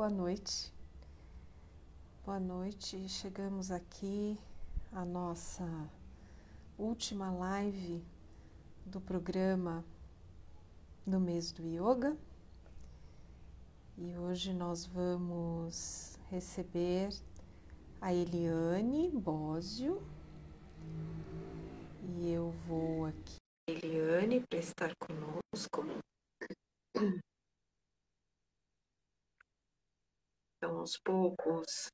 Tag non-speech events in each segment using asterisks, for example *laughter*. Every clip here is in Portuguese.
boa noite. Boa noite. Chegamos aqui à nossa última live do programa do mês do yoga. E hoje nós vamos receber a Eliane Bósio. E eu vou aqui, Eliane, para estar conosco. Então, aos poucos,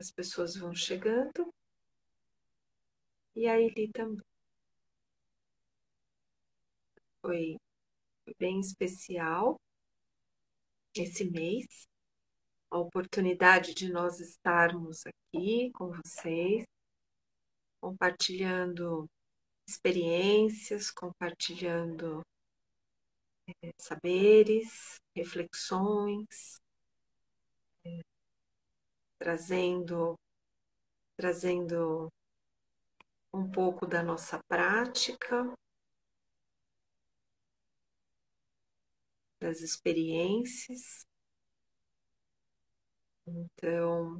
as pessoas vão chegando. E a Eli também. Foi bem especial esse mês, a oportunidade de nós estarmos aqui com vocês, compartilhando experiências, compartilhando é, saberes, reflexões, trazendo trazendo um pouco da nossa prática, das experiências. Então,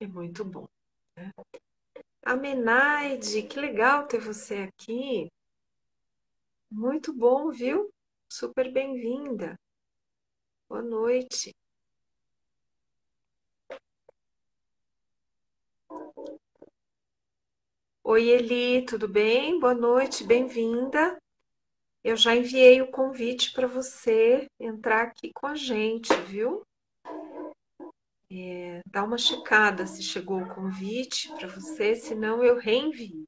é muito bom. Né? Amenaide, que legal ter você aqui. Muito bom, viu? Super bem-vinda. Boa noite. Oi, Eli, tudo bem? Boa noite, bem-vinda. Eu já enviei o convite para você entrar aqui com a gente, viu? É, dá uma checada se chegou o convite para você, senão eu reenvio.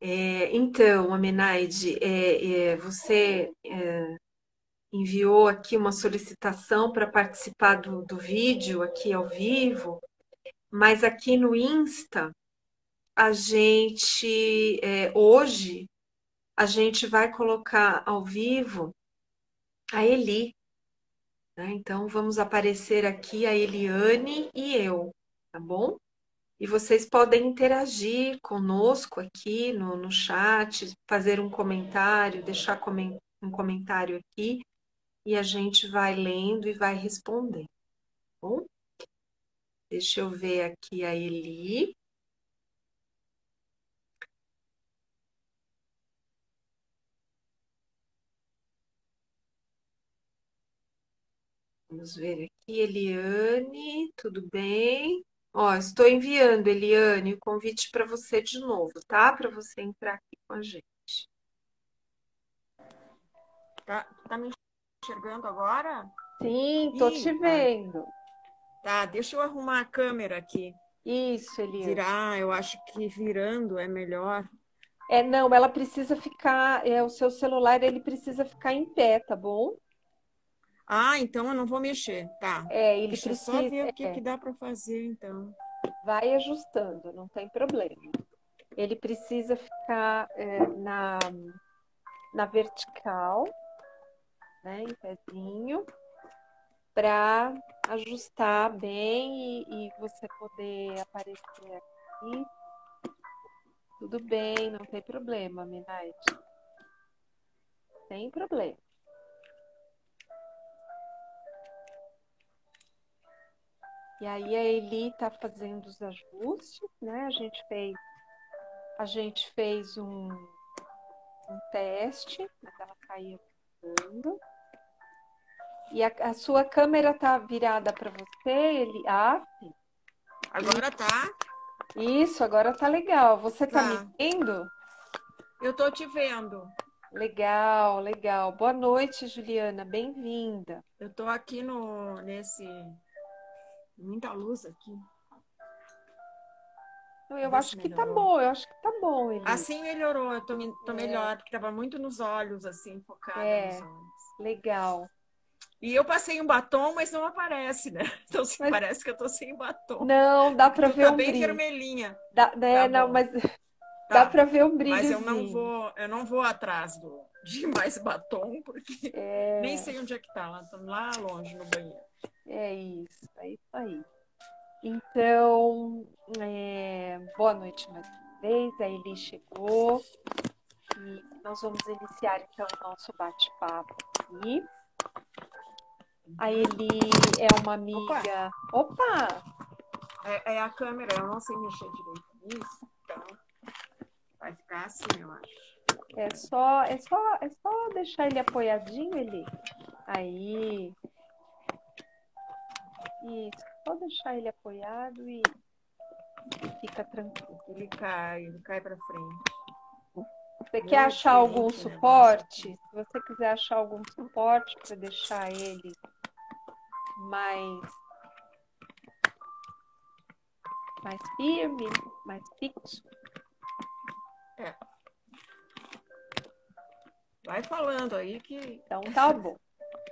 É, então, Amenaide, é, é, você é, enviou aqui uma solicitação para participar do, do vídeo aqui ao vivo, mas aqui no Insta, a gente, é, hoje, a gente vai colocar ao vivo a Eli. Né? Então, vamos aparecer aqui a Eliane e eu, tá bom? E vocês podem interagir conosco aqui no, no chat, fazer um comentário, deixar um comentário aqui, e a gente vai lendo e vai respondendo. Tá bom? Deixa eu ver aqui a Eli. Vamos ver aqui, Eliane, tudo bem? Ó, estou enviando, Eliane, o convite para você de novo, tá? Para você entrar aqui com a gente. Tá, tá me enxergando agora? Sim, tô Ih, te tá. vendo. Tá, deixa eu arrumar a câmera aqui. Isso, Eliane. Virar, eu acho que virando é melhor. É, não, ela precisa ficar, é, o seu celular, ele precisa ficar em pé, tá bom? Ah, então eu não vou mexer, tá. É, ele Deixa precisa. só ver o que, é. que dá para fazer, então. Vai ajustando, não tem problema. Ele precisa ficar é, na, na vertical, né, em pezinho, para ajustar bem e, e você poder aparecer aqui. Tudo bem, não tem problema, Midnight. Sem problema. E aí a Eli está fazendo os ajustes, né? A gente fez, a gente fez um, um teste, mas ela caiu andando. E a, a, sua câmera tá virada para você, ele. Ah, sim. Agora tá. Isso, agora tá legal. Você tá, tá me vendo? Eu tô te vendo. Legal, legal. Boa noite, Juliana. Bem-vinda. Eu tô aqui no nesse Muita luz aqui. Eu acho que tá bom, eu acho que tá bom. Assim melhorou, eu tô, tô é. melhor, porque tava muito nos olhos, assim, focada é. nos olhos. Legal. E eu passei um batom, mas não aparece, né? *laughs* Então assim, mas... parece que eu tô sem batom. Não, dá para ver tá um bem brilho. vermelhinha. Dá, né, tá não, mas tá. Dá para ver um brilho. Mas eu não vou, eu não vou atrás do *laughs* de mais batom, porque é... nem sei onde é que tá, lá, lá longe no banheiro. É isso, é isso aí. Então, é, boa noite mais uma vez. A Eli chegou e nós vamos iniciar então o nosso bate-papo aqui. A Eli é uma amiga. Opa! Opa! É, é, a câmera, eu não sei mexer direito nisso, vai ficar assim, eu acho. É só, é só, é só deixar ele apoiadinho, Eli. Aí. Isso, só deixar ele apoiado e fica tranquilo. Ele cai, ele cai para frente. Você quer achar algum suporte? Se você quiser achar algum suporte para deixar ele mais mais firme, mais fixo. É. Vai falando aí que. Então tá bom.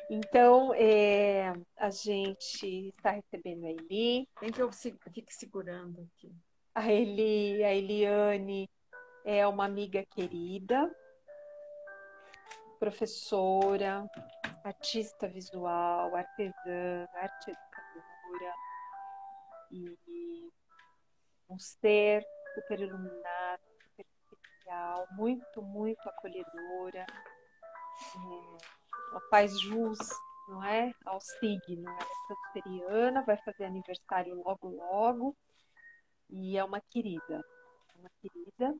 Então, é, a gente está recebendo a Eli. Tem que eu fique segurando aqui. A Eli, a Eliane é uma amiga querida, professora, artista visual, artesã, arte educadora e um ser super iluminado, especial, muito, muito acolhedora. É, ela faz jus, não é? Ao signo. Ela é canceriana, vai fazer aniversário logo, logo. E é uma querida. Uma querida.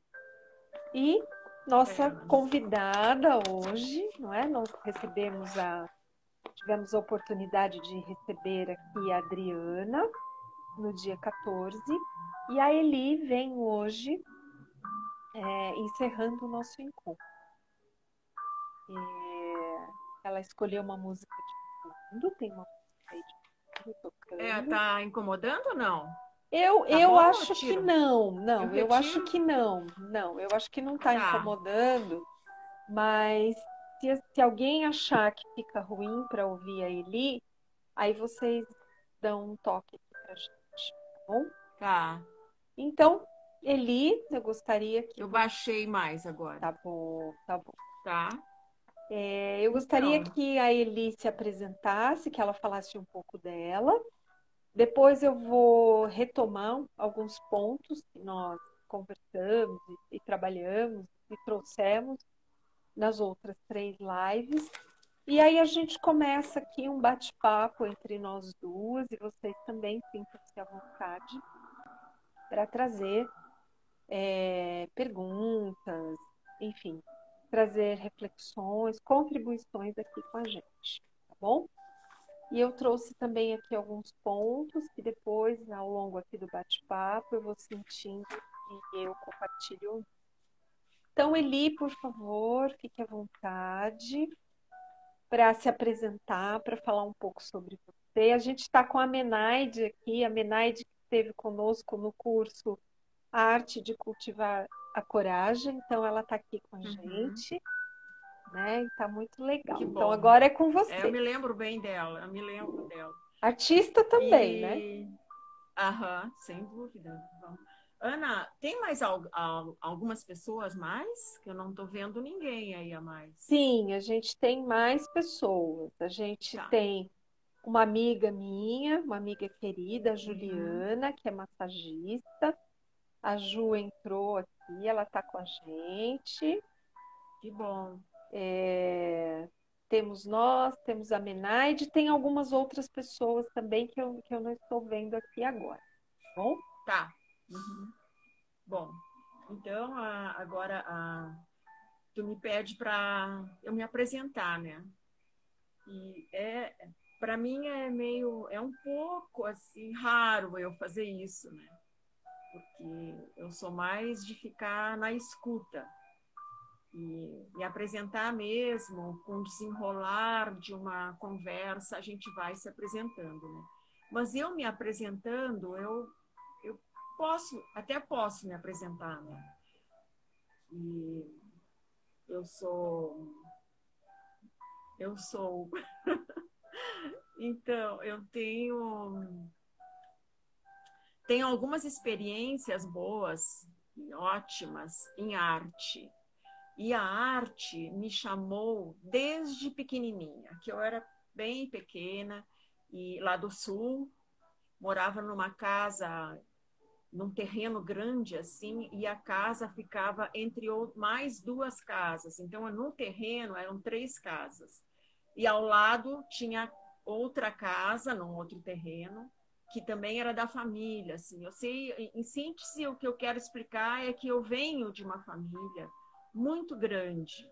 E nossa é. convidada hoje, não é? Nós recebemos a. Tivemos a oportunidade de receber aqui a Adriana no dia 14. E a Eli vem hoje é, encerrando o nosso encontro. É, ela escolheu uma música de fundo, tem uma música aí de fundo tocando. É, tá incomodando ou não? Eu, tá eu acho que não, não, eu, eu acho que não, não, eu acho que não tá, tá. incomodando, mas se, se alguém achar que fica ruim para ouvir a Eli, aí vocês dão um toque aqui pra gente, tá bom? Tá. Então, Eli, eu gostaria que. Eu baixei mais agora. Tá bom, tá bom. Tá. É, eu gostaria então. que a Eli se apresentasse, que ela falasse um pouco dela. Depois eu vou retomar alguns pontos que nós conversamos e, e trabalhamos e trouxemos nas outras três lives. E aí a gente começa aqui um bate-papo entre nós duas e vocês também sintam-se à vontade para trazer é, perguntas, enfim, trazer reflexões, contribuições aqui com a gente, tá bom? E eu trouxe também aqui alguns pontos que depois, ao longo aqui do bate-papo, eu vou sentindo e eu compartilho. Então, Eli, por favor, fique à vontade para se apresentar, para falar um pouco sobre você. A gente está com a Menaide aqui, a Menaide que esteve conosco no curso Arte de Cultivar a coragem, então ela está aqui com a uhum. gente, né? E tá muito legal. Então agora é com você. É, eu me lembro bem dela, eu me lembro dela. Artista também, né? e... né? Aham, sem dúvida. Ana, tem mais al al algumas pessoas mais? Que eu não estou vendo ninguém aí a mais. Sim, a gente tem mais pessoas. A gente tá. tem uma amiga minha, uma amiga querida, uhum. Juliana, uhum. que é massagista. A Ju entrou aqui, ela está com a gente. Que bom. É, temos nós, temos a Menaide, tem algumas outras pessoas também que eu, que eu não estou vendo aqui agora. Bom? Tá. Uhum. Bom, então a, agora a, tu me pede para eu me apresentar, né? E é para mim é meio é um pouco assim raro eu fazer isso, né? Porque eu sou mais de ficar na escuta e me apresentar mesmo, com o desenrolar de uma conversa, a gente vai se apresentando, né? Mas eu me apresentando, eu, eu posso, até posso me apresentar, né? E eu sou. Eu sou. *laughs* então, eu tenho tenho algumas experiências boas e ótimas em arte. E a arte me chamou desde pequenininha, que eu era bem pequena e lá do sul, morava numa casa num terreno grande assim, e a casa ficava entre mais duas casas. Então, no terreno eram três casas. E ao lado tinha outra casa, num outro terreno, que também era da família. Assim. Eu sei, em síntese, o que eu quero explicar é que eu venho de uma família muito grande,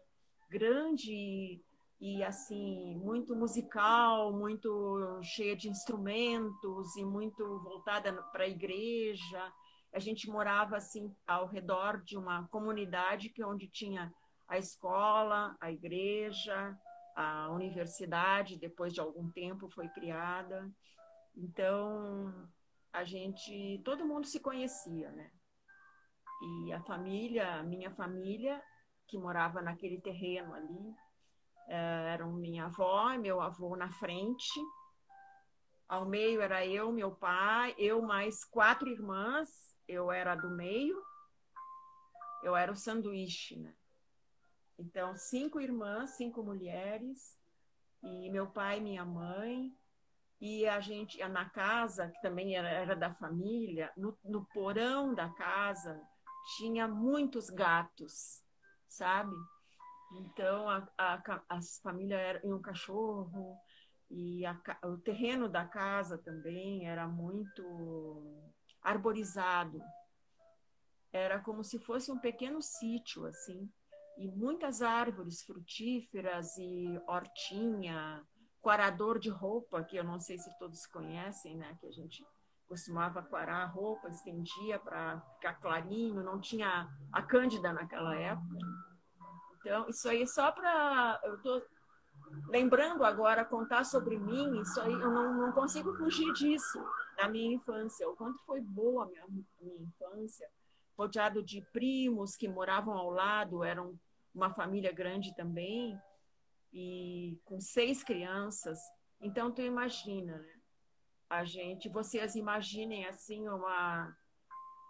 grande e assim muito musical, muito cheia de instrumentos e muito voltada para a igreja. A gente morava assim ao redor de uma comunidade que onde tinha a escola, a igreja, a universidade, depois de algum tempo foi criada. Então, a gente, todo mundo se conhecia, né? E a família, a minha família, que morava naquele terreno ali, eh, eram minha avó e meu avô na frente. Ao meio era eu, meu pai, eu mais quatro irmãs, eu era do meio, eu era o sanduíche, né? Então, cinco irmãs, cinco mulheres, e meu pai minha mãe, e a gente, na casa, que também era, era da família, no, no porão da casa, tinha muitos gatos, sabe? Então, a, a, as famílias eram um cachorro, e a, o terreno da casa também era muito arborizado. Era como se fosse um pequeno sítio, assim, e muitas árvores frutíferas e hortinha, quarador de roupa, que eu não sei se todos conhecem, né? Que a gente costumava quarar a roupa, estendia para ficar clarinho, não tinha a cândida naquela época. Então, isso aí só para. Eu estou lembrando agora, contar sobre mim, isso aí eu não, não consigo fugir disso, da minha infância. O quanto foi boa a minha, minha infância, rodeado de primos que moravam ao lado, eram uma família grande também e com seis crianças. Então, tu imagina, né? A gente, vocês imaginem assim uma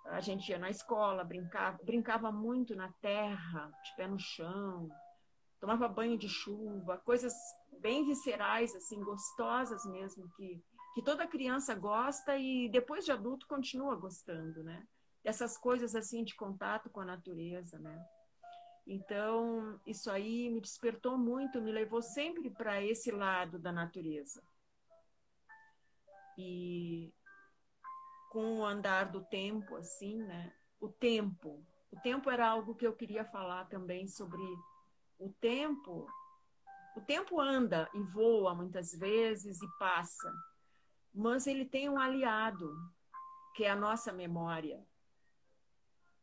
a gente ia na escola, brincava, brincava muito na terra, de pé no chão, tomava banho de chuva, coisas bem viscerais, assim, gostosas mesmo, que, que toda criança gosta e depois de adulto continua gostando, né? Dessas coisas assim de contato com a natureza, né? Então, isso aí me despertou muito, me levou sempre para esse lado da natureza. E com o andar do tempo, assim, né? O tempo. O tempo era algo que eu queria falar também sobre o tempo. O tempo anda e voa muitas vezes e passa, mas ele tem um aliado, que é a nossa memória.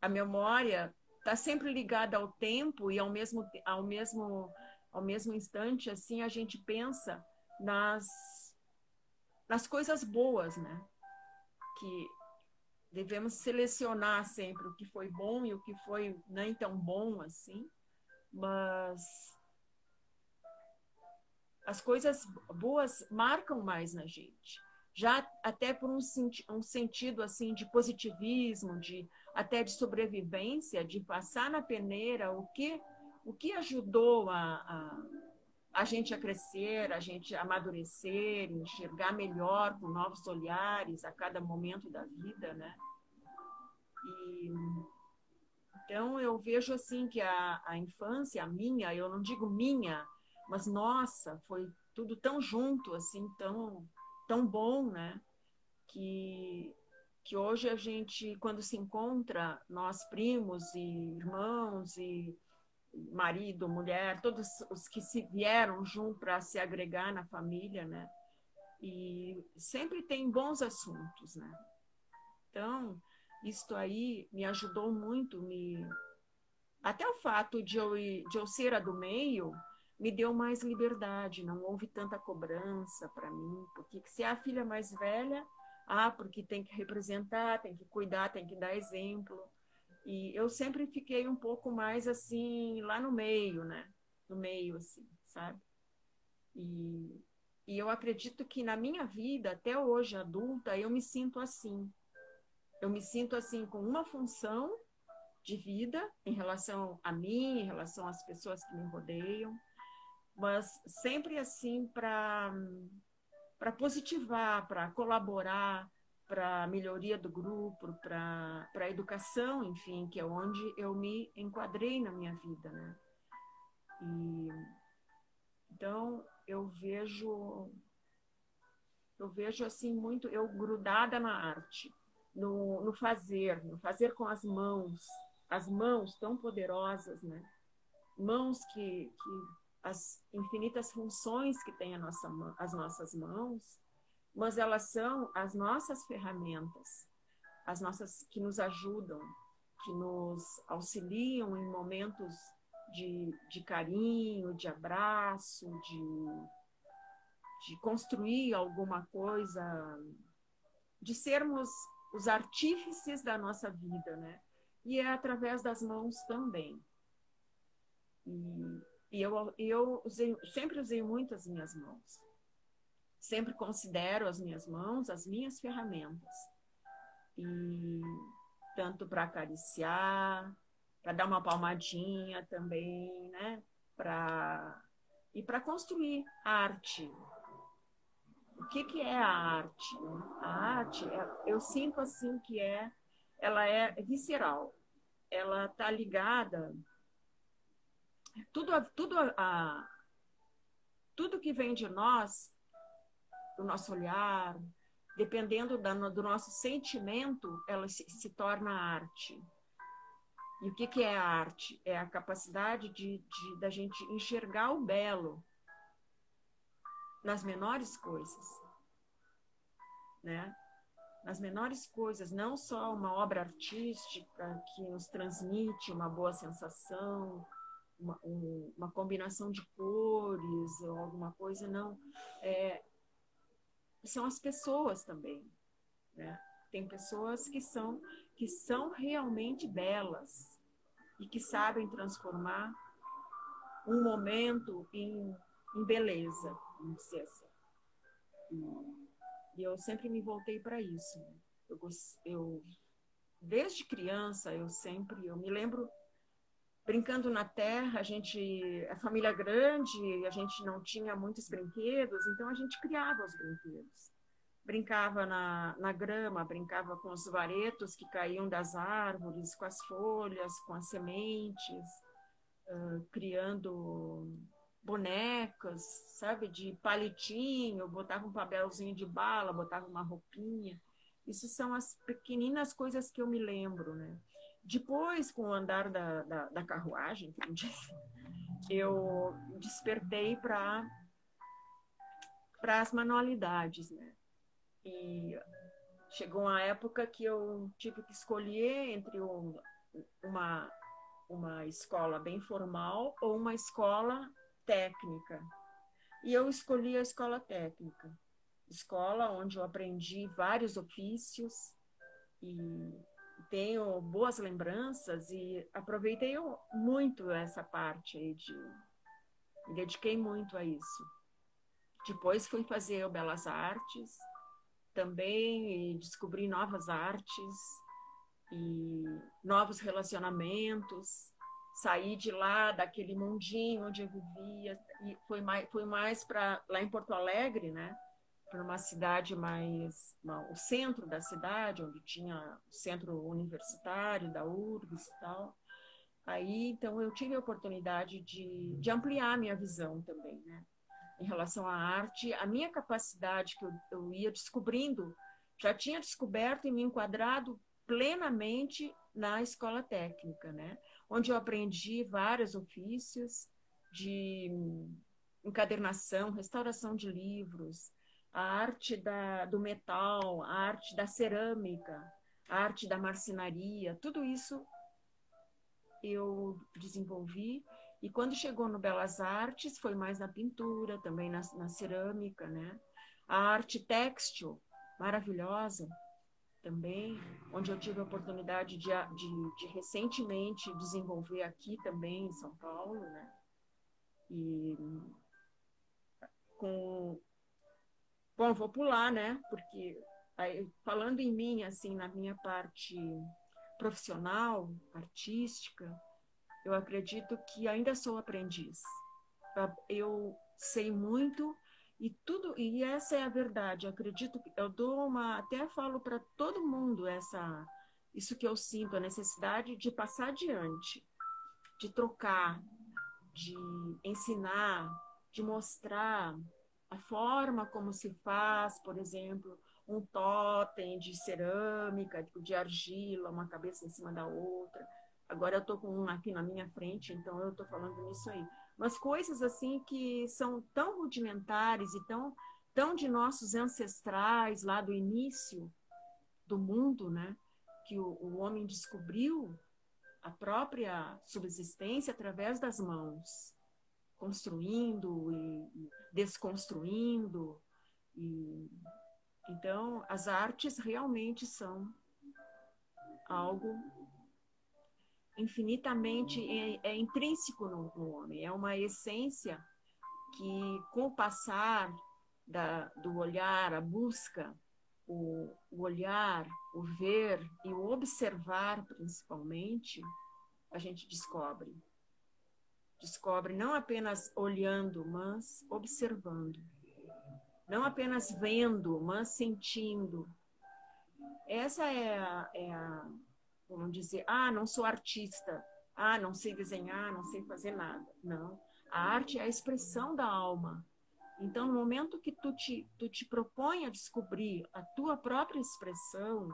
A memória está sempre ligada ao tempo e ao mesmo ao mesmo ao mesmo instante assim a gente pensa nas nas coisas boas, né? Que devemos selecionar sempre o que foi bom e o que foi nem tão bom assim, mas as coisas boas marcam mais na gente já até por um, um sentido assim de positivismo, de até de sobrevivência, de passar na peneira o que o que ajudou a, a, a gente a crescer, a gente a amadurecer, enxergar melhor com novos olhares a cada momento da vida, né? E, então eu vejo assim que a, a infância, a minha, eu não digo minha, mas nossa, foi tudo tão junto, assim, tão tão bom, né? Que, que hoje a gente, quando se encontra, nós primos e irmãos e marido, mulher, todos os que se vieram junto para se agregar na família, né? E sempre tem bons assuntos, né? Então, isto aí me ajudou muito, me até o fato de eu, de eu ser a do meio, me deu mais liberdade, não houve tanta cobrança para mim, porque se é a filha mais velha, ah, porque tem que representar, tem que cuidar, tem que dar exemplo. E eu sempre fiquei um pouco mais assim, lá no meio, né? No meio, assim, sabe? E, e eu acredito que na minha vida, até hoje adulta, eu me sinto assim. Eu me sinto assim, com uma função de vida em relação a mim, em relação às pessoas que me rodeiam mas sempre assim para para positivar, para colaborar, para a melhoria do grupo, para a educação, enfim, que é onde eu me enquadrei na minha vida, né? E, então, eu vejo eu vejo assim muito eu grudada na arte, no, no fazer, no fazer com as mãos, as mãos tão poderosas, né? Mãos que, que as infinitas funções que tem nossa, as nossas mãos, mas elas são as nossas ferramentas, as nossas que nos ajudam, que nos auxiliam em momentos de, de carinho, de abraço, de, de construir alguma coisa, de sermos os artífices da nossa vida, né? E é através das mãos também. E, e eu, eu usei, sempre usei muito as minhas mãos. Sempre considero as minhas mãos as minhas ferramentas. E tanto para acariciar, para dar uma palmadinha também, né? Para e para construir arte, o que, que é a arte? A arte, é, eu sinto assim que é, ela é visceral, ela está ligada, tudo, tudo, a, tudo que vem de nós, do nosso olhar, dependendo da, do nosso sentimento, ela se, se torna arte. E o que, que é a arte? É a capacidade de, de, da gente enxergar o belo nas menores coisas, né? Nas menores coisas, não só uma obra artística que nos transmite uma boa sensação, uma, um, uma combinação de cores ou alguma coisa, não. É, são as pessoas também, né? Tem pessoas que são que são realmente belas e que sabem transformar um momento em, em beleza vamos dizer assim. E, eu sempre me voltei para isso. Eu, eu, desde criança, eu sempre, eu me lembro brincando na terra, a gente, a família grande, a gente não tinha muitos brinquedos, então a gente criava os brinquedos. Brincava na, na grama, brincava com os varetos que caíam das árvores, com as folhas, com as sementes, uh, criando bonecas, sabe, de palitinho, botava um papelzinho de bala, botava uma roupinha. Isso são as pequeninas coisas que eu me lembro, né? Depois, com o andar da, da, da carruagem, eu despertei para para as manualidades, né? E chegou uma época que eu tive que escolher entre um, uma uma escola bem formal ou uma escola técnica. E eu escolhi a escola técnica, escola onde eu aprendi vários ofícios e tenho boas lembranças e aproveitei muito essa parte aí de me dediquei muito a isso. Depois fui fazer o Belas Artes também e descobri novas artes e novos relacionamentos saí de lá, daquele mundinho onde eu vivia, e foi mais, foi mais para lá em Porto Alegre, né? Para uma cidade mais. Uma, o centro da cidade, onde tinha o centro universitário da URGS e tal. Aí, então, eu tive a oportunidade de, de ampliar a minha visão também, né? Em relação à arte, a minha capacidade que eu, eu ia descobrindo, já tinha descoberto e me enquadrado plenamente na escola técnica, né? onde eu aprendi vários ofícios de encadernação, restauração de livros, a arte da, do metal, a arte da cerâmica, a arte da marcenaria, tudo isso eu desenvolvi. E quando chegou no Belas Artes, foi mais na pintura, também na, na cerâmica, né? A arte têxtil, maravilhosa, também, onde eu tive a oportunidade de, de, de, recentemente desenvolver aqui também em São Paulo, né? E com bom, vou pular, né? Porque aí, falando em mim, assim, na minha parte profissional, artística, eu acredito que ainda sou aprendiz. Eu sei muito E tudo, e essa é a verdade. Eu acredito que eu dou uma, até falo para todo mundo essa, isso que eu sinto, a necessidade de passar adiante, de trocar, de ensinar, de mostrar a forma como se faz, por exemplo, um totem de cerâmica, tipo, de argila, uma cabeça em cima da outra. Agora eu estou com um aqui na minha frente, então eu estou falando nisso aí. Mas coisas assim que são tão rudimentares e tão, tão de nossos ancestrais lá do início do mundo, né? Que o, o homem descobriu a própria subsistência através das mãos, construindo e desconstruindo. E, então, as artes realmente são algo infinitamente é, é intrínseco no, no, homem, é uma essência que, com o passar da, do olhar, a busca, o, o olhar, o ver e o observar, principalmente, a gente descobre. Descobre não apenas olhando, mas observando. Não apenas vendo, mas sentindo. Essa é a, é a dizer, ah, não sou artista, ah, não sei desenhar, não sei fazer nada. Não. A arte é a expressão da alma. Então, no momento que tu te, tu te propõe a descobrir a tua própria expressão,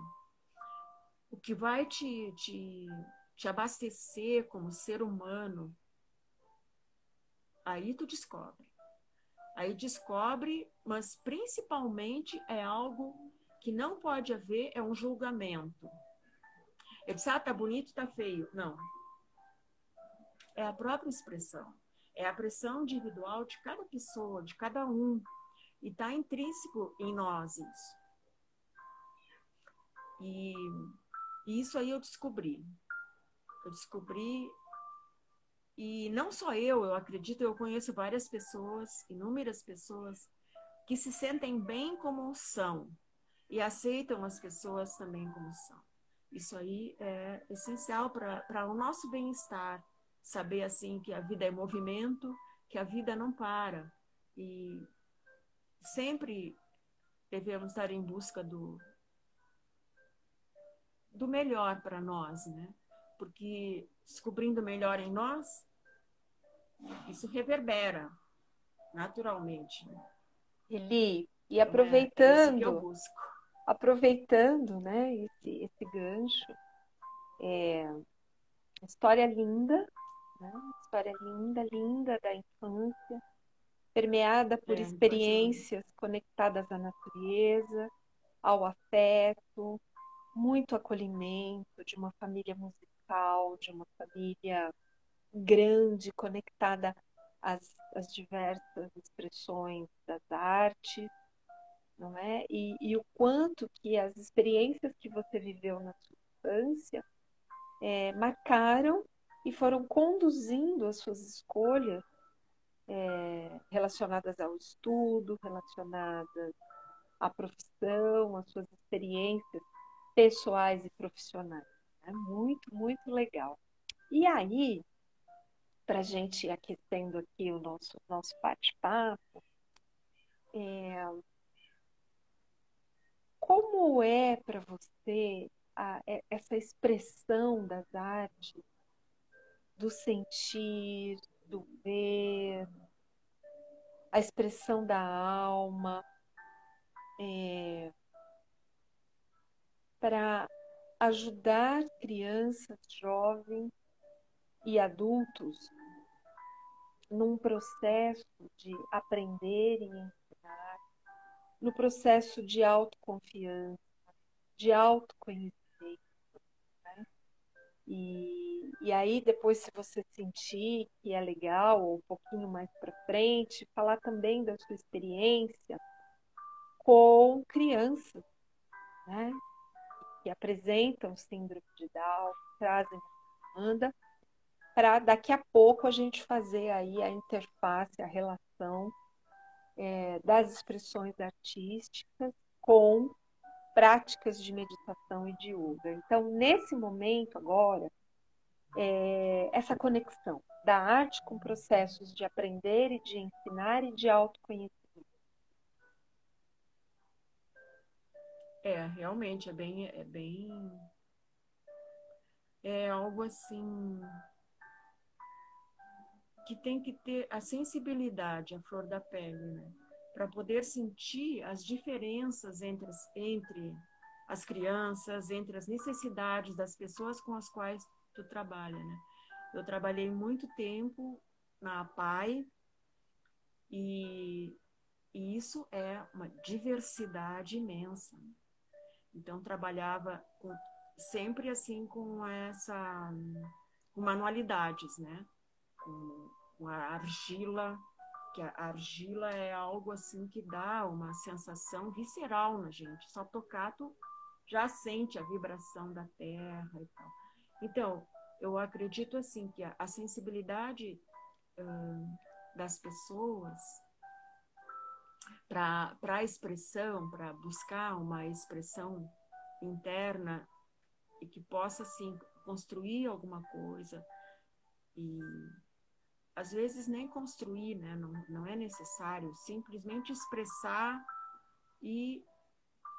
o que vai te, te, te abastecer como ser humano, aí tu descobre. Aí descobre, mas principalmente é algo que não pode haver, é um julgamento. Eu disse, ah, tá bonito, tá feio. Não. É a própria expressão. É a pressão individual de cada pessoa, de cada um. E está intrínseco em nós isso. E, e isso aí eu descobri. Eu descobri e não só eu, eu acredito, eu conheço várias pessoas, inúmeras pessoas, que se sentem bem como são e aceitam as pessoas também como são. Isso aí é essencial para o nosso bem-estar. Saber assim que a vida é movimento, que a vida não para. E sempre devemos estar em busca do, do melhor para nós, né? Porque descobrindo melhor em nós, isso reverbera naturalmente. Eli, e aproveitando, é, é aproveitando né, esse, esse gancho, é, história linda, né, história linda, linda da infância, permeada por é, experiências conectadas à natureza, ao afeto, muito acolhimento de uma família musical, de uma família grande, conectada às, às diversas expressões das artes não é? E, e, o quanto que as experiências que você viveu na sua infância é, marcaram e foram conduzindo as suas escolhas é, relacionadas ao estudo, relacionadas à profissão, às suas experiências pessoais e profissionais. É muito, muito legal. E aí, para a gente aquecendo aqui o nosso, nosso bate-papo, é, como é para você a, essa expressão das artes, do sentir, do ver, a expressão da alma, é, para ajudar crianças, jovens e adultos num processo de aprender e no processo de autoconfiança, de autoconhecimento. Né? E, e aí, depois, se você sentir que é legal, ou um pouquinho mais para frente, falar também da sua experiência com crianças, né? Que apresentam síndrome de Down, trazem demanda, para daqui a pouco a gente fazer aí a interface, a relação é, das expressões artísticas com práticas de meditação e de yoga. Então, nesse momento agora, é, essa conexão da arte com processos de aprender e de ensinar e de autoconhecimento. É, realmente, é bem, é bem, é algo assim que tem que ter a sensibilidade, a flor da pele, né? Para poder sentir as diferenças entre, entre as crianças, entre as necessidades das pessoas com as quais tu trabalha, né? Eu trabalhei muito tempo na APAI e, e isso é uma diversidade imensa. Então trabalhava com, sempre assim com essa com manualidades, né? Com, a argila, que a argila é algo assim que dá uma sensação visceral na gente. Só tocar tu já sente a vibração da terra e tal. Então, eu acredito assim que a, a sensibilidade das pessoas para a expressão, para buscar uma expressão interna e que possa assim construir alguma coisa e às vezes nem construir, né? não, não é necessário, simplesmente expressar e,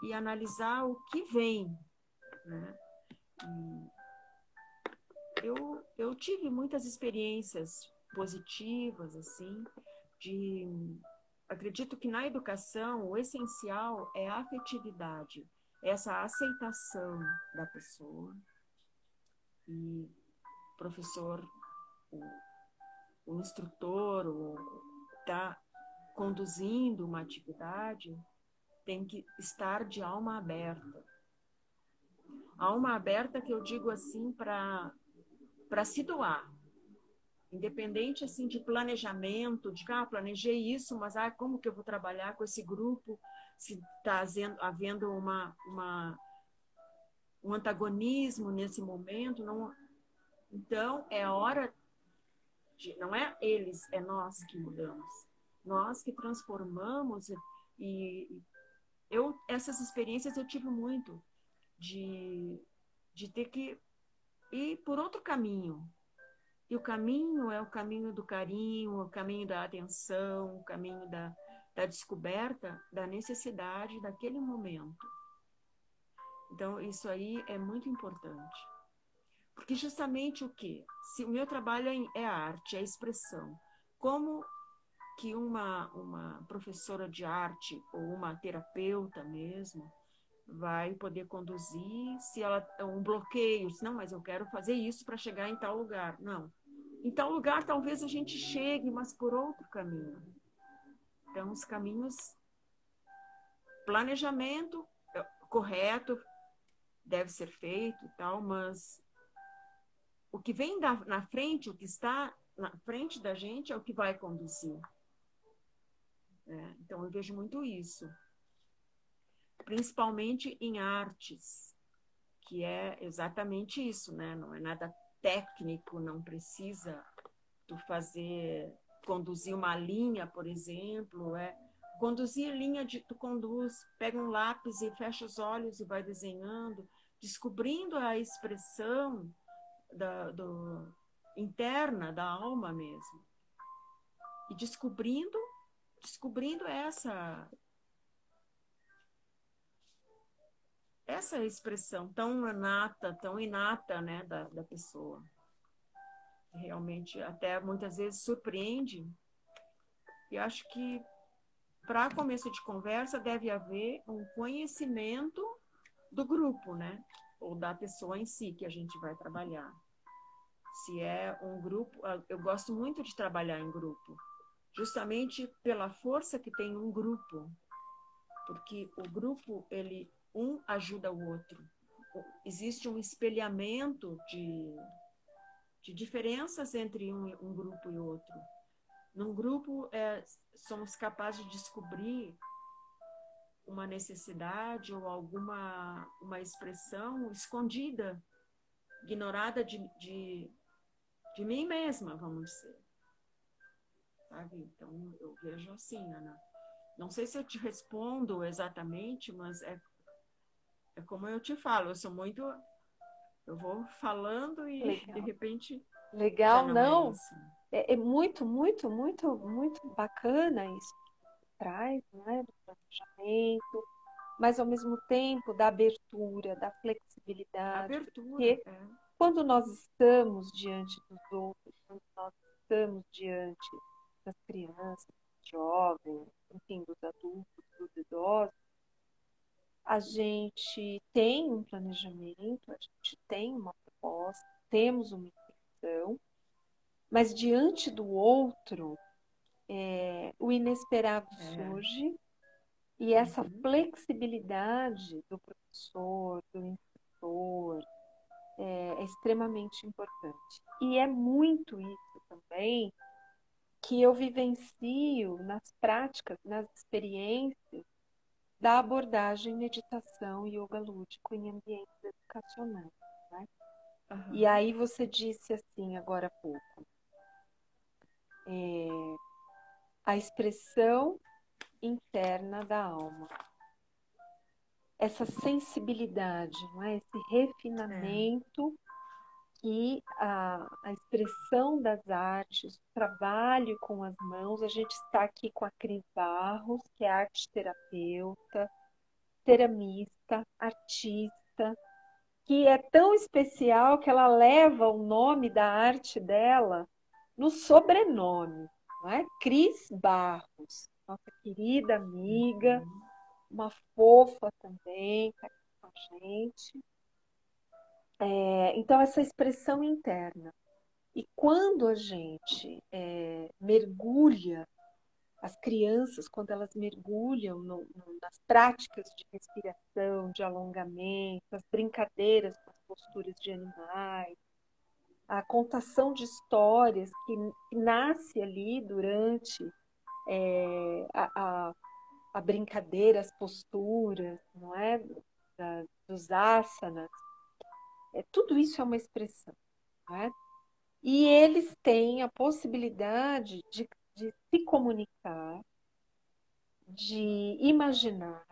e analisar o que vem. Né? Eu, eu tive muitas experiências positivas, assim, de. Acredito que na educação o essencial é a afetividade, essa aceitação da pessoa. E professor, o, o instrutor, está conduzindo uma atividade, tem que estar de alma aberta. Alma aberta que eu digo assim para para se doar. Independente assim de planejamento, de ah, planejei isso, mas ah, como que eu vou trabalhar com esse grupo se está havendo uma, uma um antagonismo nesse momento, não então é hora não é eles, é nós que mudamos. Nós que transformamos e eu essas experiências eu tive muito de de ter que e por outro caminho. E o caminho é o caminho do carinho, o caminho da atenção, o caminho da, da descoberta da necessidade daquele momento. Então, isso aí é muito importante. Porque justamente o que? Se o meu trabalho é, é arte, é expressão. Como que uma, uma professora de arte ou uma terapeuta mesmo, vai poder conduzir, se ela um bloqueio, não, mas eu quero fazer isso para chegar em tal lugar. Não. Em tal lugar talvez a gente chegue, mas por outro caminho. Então, os caminhos planejamento é, correto deve ser feito tal, mas o que vem da, na frente, o que está na frente da gente é o que vai conduzir. É, então, eu vejo muito isso principalmente em artes, que é exatamente isso, né? Não é nada técnico, não precisa tu fazer conduzir uma linha, por exemplo, é conduzir linha de tu conduz, pega um lápis e fecha os olhos e vai desenhando, descobrindo a expressão da, do, interna da alma mesmo e descobrindo descobrindo essa essa expressão tão inata, tão inata, né, da, da pessoa. Realmente, até muitas vezes surpreende. E acho que para começo de conversa deve haver um conhecimento do grupo, né? Ou da pessoa em si que a gente vai trabalhar. Se é um grupo, ah, eu gosto muito de trabalhar em grupo, justamente pela força que tem um grupo, porque o grupo ele um ajuda o outro. Existe um espelhamento de, de diferenças entre um, um grupo e outro. Num grupo, é, somos capazes de descobrir uma necessidade ou alguma uma expressão escondida, ignorada de, de, de mim mesma, vamos dizer. Sabe? Então, eu vejo assim, Ana. Não sei se eu te respondo exatamente, mas é é como eu te falo, eu sou muito. Eu vou falando e Legal. de repente. Legal, não. não. É, assim. é, é, muito, muito, muito, muito bacana isso. Traz, né? Do planejamento, mas ao mesmo tempo da abertura, da flexibilidade. Abertura, porque é. quando nós estamos diante dos outros, quando nós estamos diante das crianças, dos jovens, enfim, dos adultos, dos idosos, a gente tem um planejamento, a gente tem uma proposta, temos uma intenção, mas diante do outro, é, o inesperado é. surge e essa uhum. flexibilidade do professor, do instrutor, é, é extremamente importante. E é muito isso também que eu vivencio nas práticas, nas experiências da abordagem meditação e yoga lúdico em ambientes educacionais. Né? Uhum. E aí você disse assim agora há pouco, é, a expressão interna da alma. Essa sensibilidade, não é? esse refinamento é. a, a expressão das artes, o trabalho com as mãos, a gente está aqui com a Cris Barros, que é arte terapeuta, ceramista, artista, que é tão especial que ela leva o nome da arte dela no sobrenome, não é? Cris Barros nossa querida amiga, uma fofa também, está aqui com a gente. É, então, essa expressão interna. E quando a gente é, mergulha, as crianças, quando elas mergulham no, no, nas práticas de respiração, de alongamento, as brincadeiras com as posturas de animais, a contação de histórias que, nasce ali durante é, a, a, a, brincadeira, as posturas, não é? Da, dos asanas. É, tudo isso é uma expressão. Não é? E eles têm a possibilidade de, de se comunicar, de imaginar,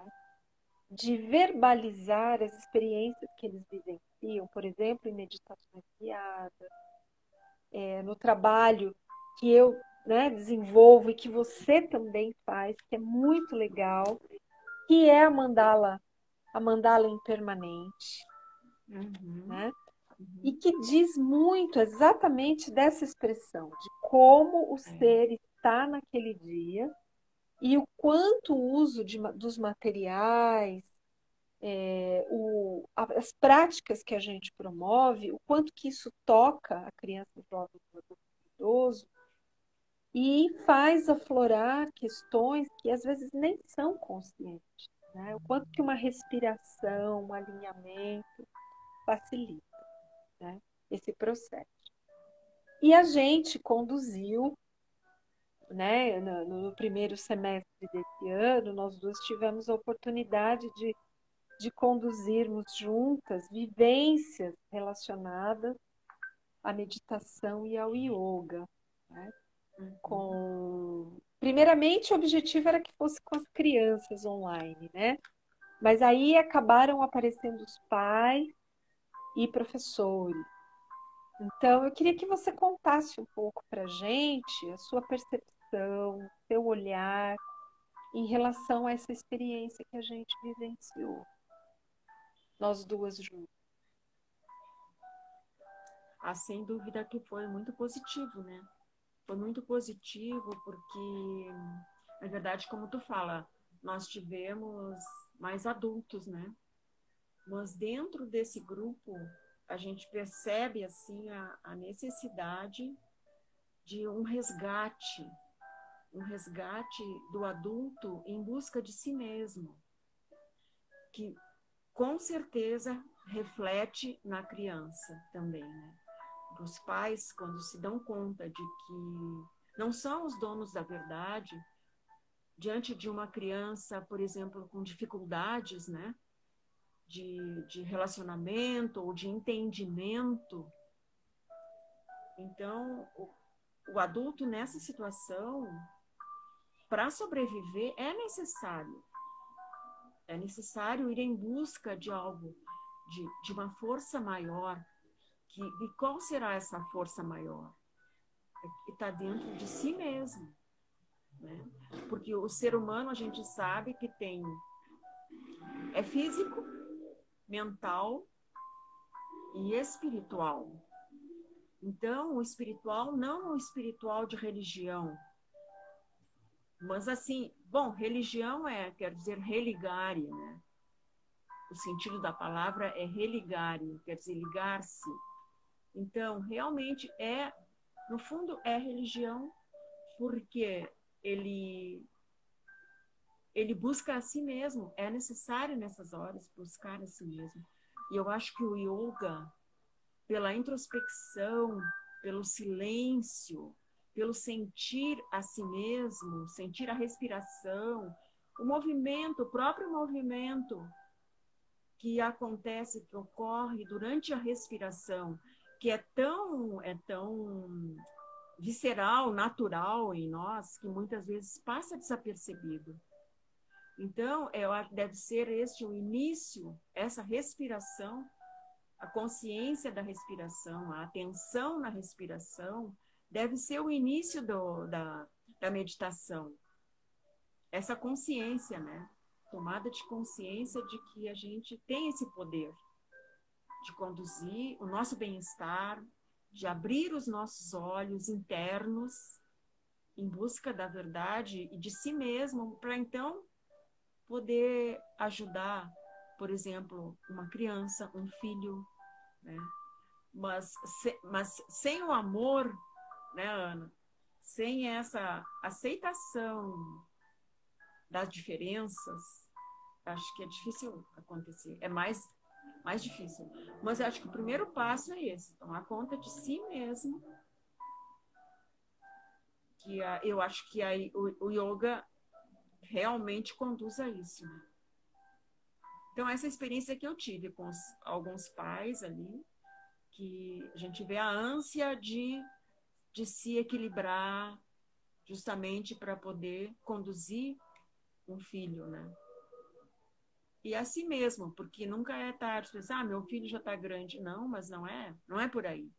de verbalizar as experiências que eles vivenciam, por exemplo, em meditações guiadas, é, no trabalho que eu né, desenvolvo e que você também faz, que é muito legal, que é a mandala, a mandala impermanente, uhum. né? Uhum. E que diz muito exatamente dessa expressão, de como o é. ser está naquele dia e o quanto o uso de, dos materiais, é, o, as práticas que a gente promove, o quanto que isso toca a criança, o jovem, o idoso, e faz aflorar questões que às vezes nem são conscientes. Né? O quanto que uma respiração, um alinhamento facilita né? esse processo. E a gente conduziu, né, no, no, primeiro semestre desse ano, nós duas tivemos a oportunidade de, de conduzirmos juntas vivências relacionadas à meditação e ao yoga. Né? com. Primeiramente, o objetivo era que fosse com as crianças online, né? Mas aí acabaram aparecendo os pais e professores. Então, eu queria que você contasse um pouco para gente a sua percepção, seu olhar em relação a essa experiência que a gente vivenciou. Nós duas juntas. Ah, sem dúvida que foi muito positivo, né? foi muito positivo porque, na verdade, como tu fala, nós tivemos mais adultos, né? Mas dentro desse grupo, a gente percebe assim a, a necessidade de um resgate, um resgate do adulto em busca de si mesmo, que com certeza reflete na criança também, né? os pais, quando se dão conta de que não são os donos da verdade, diante de uma criança, por exemplo, com dificuldades, né? De, de relacionamento ou de entendimento. Então, o, o adulto nessa situação, para sobreviver, é necessário. É necessário ir em busca de algo, de, de uma força maior, que, e qual será essa força maior? É está dentro de si mesmo. Né? Porque o ser humano, a gente sabe que tem é físico, mental e espiritual. Então, o espiritual não é o espiritual de religião, mas assim, bom, religião é, quer dizer, religare, né? O sentido da palavra é religare, quer dizer, ligar-se. Então, realmente é, no fundo, é religião, porque ele ele busca a si mesmo. É necessário nessas horas buscar a si mesmo. E eu acho que o yoga, pela introspecção, pelo silêncio, pelo sentir a si mesmo, sentir a respiração, o movimento, o próprio movimento que acontece, que ocorre durante a respiração, que é tão, é tão visceral, natural em nós, que muitas vezes passa desapercebido. Então, eu acho que deve ser este o início, essa respiração, a consciência da respiração, a atenção na respiração, deve ser o início do, da, da meditação. Essa consciência, né? Tomada de consciência de que a gente tem esse poder de conduzir o nosso bem-estar, de abrir os nossos olhos internos em busca da verdade e de si mesmo, para então poder ajudar, por exemplo, uma criança, um filho, né? Mas, se, mas sem o amor né, Ana? Sem essa aceitação das diferenças, acho que é difícil acontecer. É mais, mais difícil. Mas acho que o primeiro passo é esse: tomar conta de si mesmo. Que a, eu acho que a, o, o yoga realmente conduz a isso. Né? Então, essa experiência que eu tive com os, alguns pais ali, que a gente vê a ânsia de de se equilibrar justamente para poder conduzir um filho, né? E é assim mesmo, porque nunca é tarde pensar, ah, meu filho já está grande. Não, mas não é, não é por aí.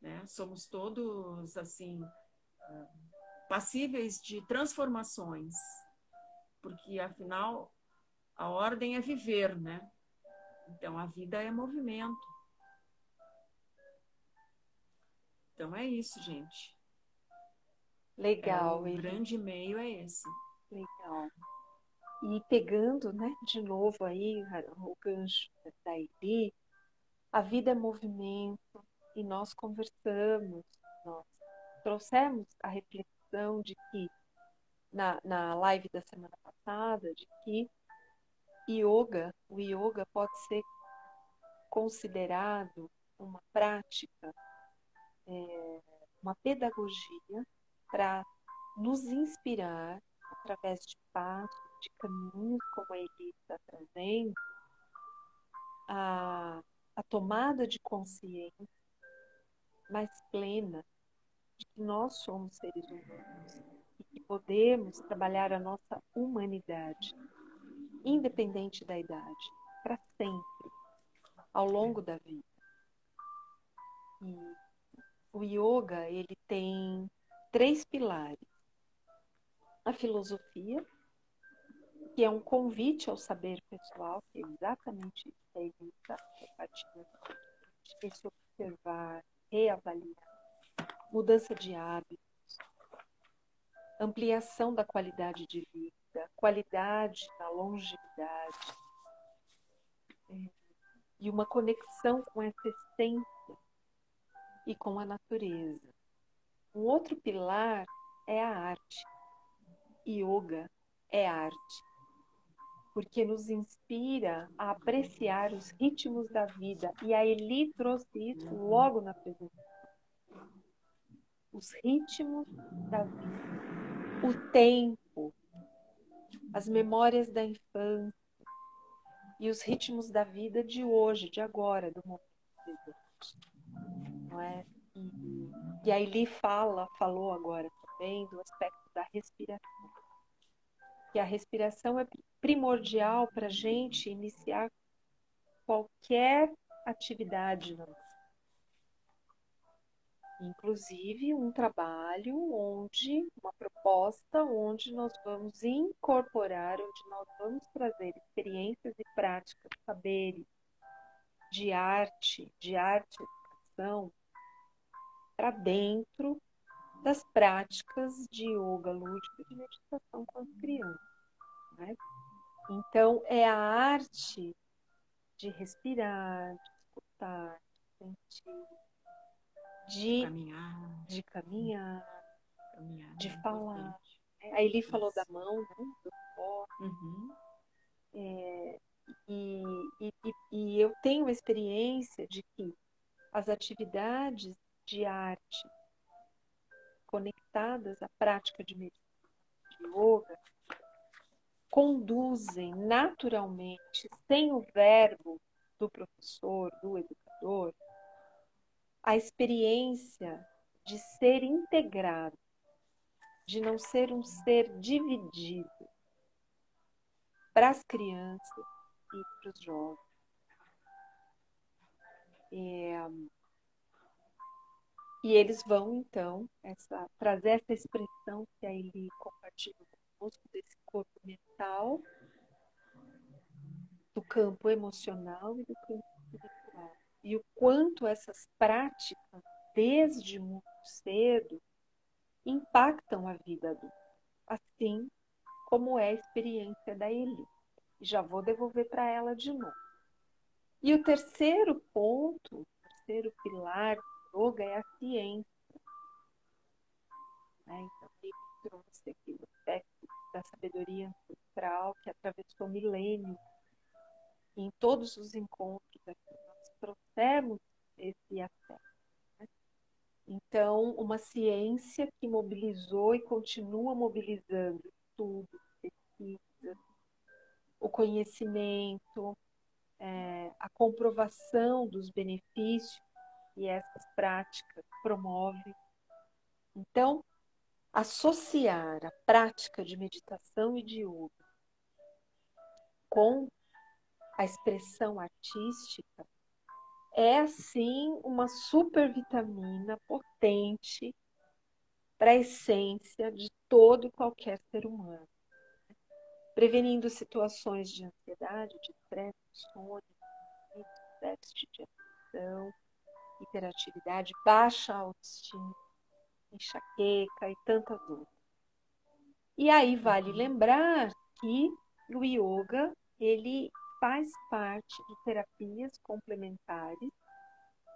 Né? Somos todos, assim, passíveis de transformações, porque afinal a ordem é viver, né? Então a vida é movimento. Então é isso, gente. Legal. É, o grande meio é esse. Legal. E pegando, né, de novo aí o gancho da Eli, a vida é movimento e nós conversamos, nós trouxemos a reflexão de que na, na live da semana passada, de que yoga, o yoga pode ser considerado uma prática é, uma pedagogia para nos inspirar através de passos, de caminhos, como a Eli está trazendo, a, a tomada de consciência mais plena de que nós somos seres humanos e que podemos trabalhar a nossa humanidade, independente da idade, para sempre, ao longo da vida. E o yoga ele tem três pilares. A filosofia, que é um convite ao saber pessoal, que é exatamente isso a Elisa compartilha, se observar, reavaliar, mudança de hábitos, ampliação da qualidade de vida, qualidade na longevidade, é, e uma conexão com essa essência e com a natureza. Um outro pilar é a arte. Yoga é arte, porque nos inspira a apreciar os ritmos da vida. E a Eli trouxe isso logo na apresentação. Os ritmos da vida, o tempo, as memórias da infância e os ritmos da vida de hoje, de agora, do momento presente não é? E, e a Eli fala, falou agora também do aspecto da respiração. Que a respiração é primordial para a gente iniciar qualquer atividade nossa. inclusive um trabalho onde, uma proposta onde nós vamos incorporar, onde nós vamos trazer experiências e práticas, saberes de arte, de arte educação, para dentro das práticas de yoga lúdico e de meditação com as crianças. Né? Então, é a arte de respirar, de escutar, de sentir, de caminhar, de, caminhar, caminhar de é falar. importante. A Eli falou da mão, né? do corpo. Uhum. É, e, e, e- e eu tenho a experiência de que as atividades de arte conectadas à prática de meditação, yoga, conduzem naturalmente, sem o verbo do professor, do educador, a experiência de ser integrado, de não ser um ser dividido para as crianças e para os jovens. É, e eles vão, então, essa, trazer essa expressão que a Eli compartilhou conosco, desse corpo mental, do campo emocional e do campo espiritual. E o quanto essas práticas, desde muito cedo, impactam a vida adulta, assim como é a experiência da Eli. Já vou devolver para ela de novo. E o terceiro ponto, o terceiro pilar do yoga é a ciência. Né? Então, ele trouxe aqui o aspecto da sabedoria ancestral que atravessou milênios. Em todos os encontros aqui, nós trouxemos esse aspecto. né? Então, uma ciência que mobilizou e continua mobilizando estudos, pesquisas, o conhecimento, é, a comprovação dos benefícios que essas práticas promovem. Então, associar a prática de meditação e de yoga com a expressão artística é, assim, uma supervitamina potente para a essência de todo e qualquer ser humano prevenindo situações de ansiedade, de estresse, insônia, déficit de atenção, hiperatividade, baixa autoestima, enxaqueca e tantas outras. E aí vale lembrar que o yoga ele faz parte de terapias complementares,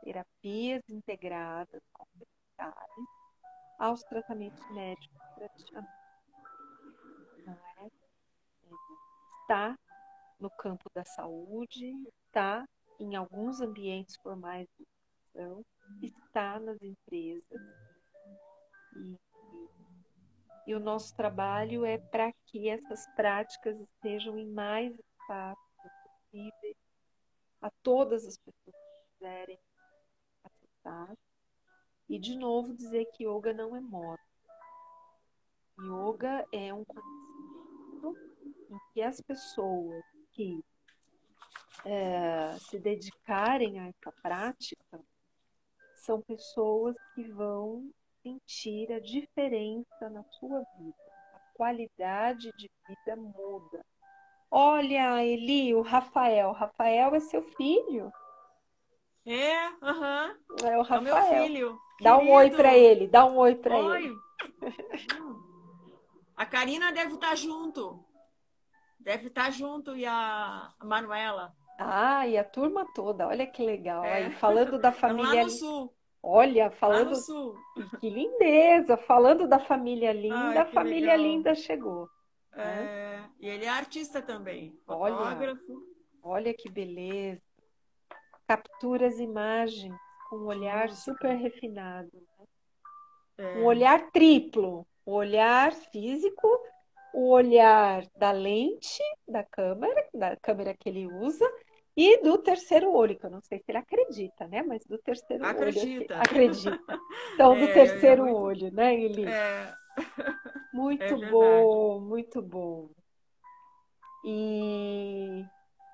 terapias integradas complementares aos tratamentos médicos tradicionais. Não é? está no campo da saúde, está em alguns ambientes formais de educação, está nas empresas. E, e, o nosso trabalho é para que essas práticas estejam em mais espaços possíveis a todas as pessoas que quiserem acessar. E, de novo, dizer que yoga não é moda. Yoga é um conhecimento em que as pessoas que é, se dedicarem a essa prática são pessoas que vão sentir a diferença na sua vida. A qualidade de vida muda. Olha, Eli, o Rafael. Rafael é seu filho? É, aham. É o É o Rafael. meu filho. Dá um oi para ele, dá um oi para ele. A Karina deve estar junto. Deve estar junto e a Manuela. Ah, e a turma toda, olha que legal. É. Aí, falando da Estão *laughs* lá família, no sul. olha, falando sul. *laughs* que lindeza, falando da família linda, Ai, a família legal. linda chegou. É, e ele é artista também. Olha. Fotógrafo. Olha que beleza. Captura as imagens com um olhar Nossa. super refinado. né? É, Um olhar triplo. O olhar físico, o olhar da lente da câmera, da câmera que ele usa, e do terceiro olho, que eu não sei se ele acredita, né? Mas do terceiro olho. Acredita. assim, acredita. *laughs* Então, do É, terceiro é muito- olho, né, Eli? é, *laughs* Muito É bom, muito bom. E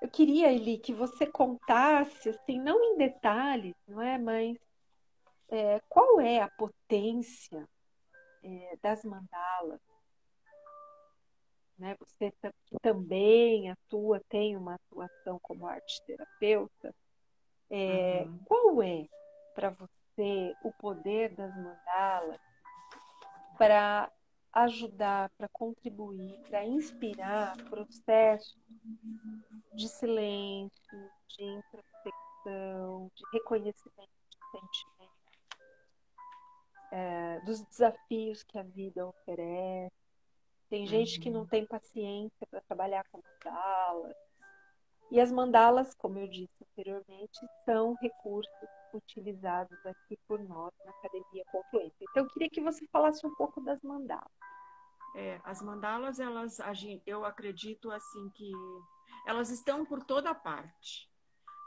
eu queria, Eli, que você contasse, assim, não em detalhes, não é, mas é, qual é a potência é, das mandalas? Né? Você também atua, tem uma atuação como arte terapeuta. É, uhum. Qual é para você o poder das mandalas para ajudar, para contribuir, para inspirar processos de silêncio, de introspecção, de reconhecimento de sentimentos, é, dos desafios que a vida oferece. Tem gente que não uhum. tem paciência para trabalhar com mandalas. E as mandalas, como eu disse anteriormente, são recursos utilizados aqui por nós na Academia Confluência. Então, eu queria que você falasse um pouco das mandalas. É, as mandalas, elas, eu acredito assim que elas estão por toda parte.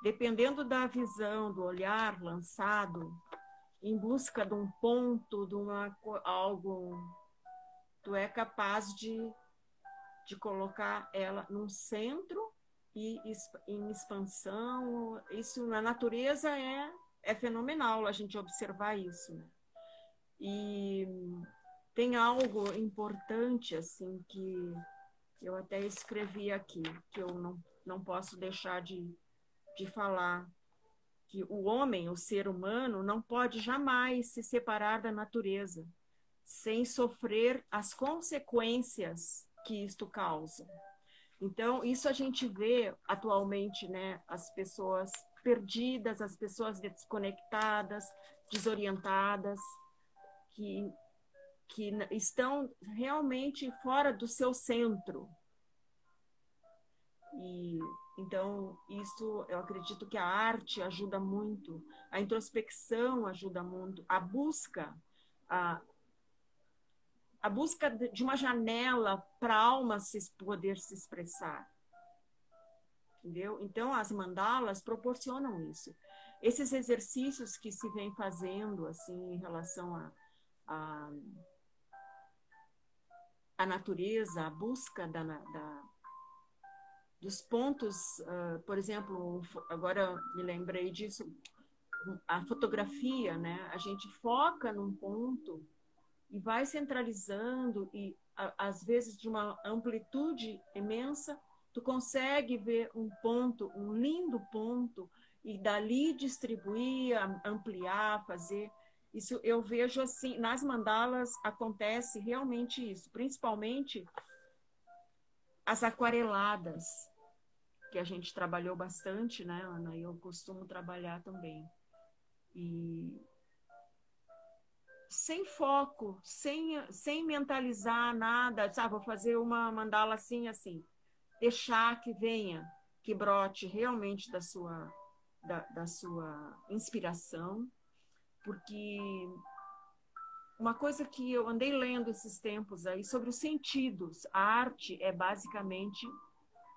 Dependendo da visão, do olhar lançado, em busca de um ponto, de uma, algo, tu é capaz de, de colocar ela num centro e em expansão. Isso na natureza é é fenomenal a gente observar isso. Né? E tem algo importante assim que eu até escrevi aqui, que eu não, não posso deixar de, de falar, que o homem, o ser humano, não pode jamais se separar da natureza sem sofrer as consequências que isto causa. Então, isso a gente vê atualmente, né, as pessoas perdidas, as pessoas desconectadas, desorientadas, que, que estão realmente fora do seu centro. E então isso eu acredito que a arte ajuda muito, a introspecção ajuda muito, a busca a, a busca de uma janela para a alma se poder se expressar entendeu? Então, as mandalas proporcionam isso. Esses exercícios que se vem fazendo, assim, em relação a, a, a natureza, a busca da, da dos pontos, uh, por exemplo, agora me lembrei disso, a fotografia, né? A gente foca num ponto e vai centralizando e às vezes de uma amplitude imensa tu consegue ver um ponto, um lindo ponto, e dali distribuir, ampliar, fazer. Isso eu vejo assim, nas mandalas acontece realmente isso, principalmente as aquareladas, que a gente trabalhou bastante, né, Ana? E eu costumo trabalhar também. E sem foco, sem, sem mentalizar nada, sabe? Vou fazer uma mandala assim, assim deixar que venha, que brote realmente da sua, da, da sua inspiração, porque uma coisa que eu andei lendo esses tempos aí sobre os sentidos. A arte é basicamente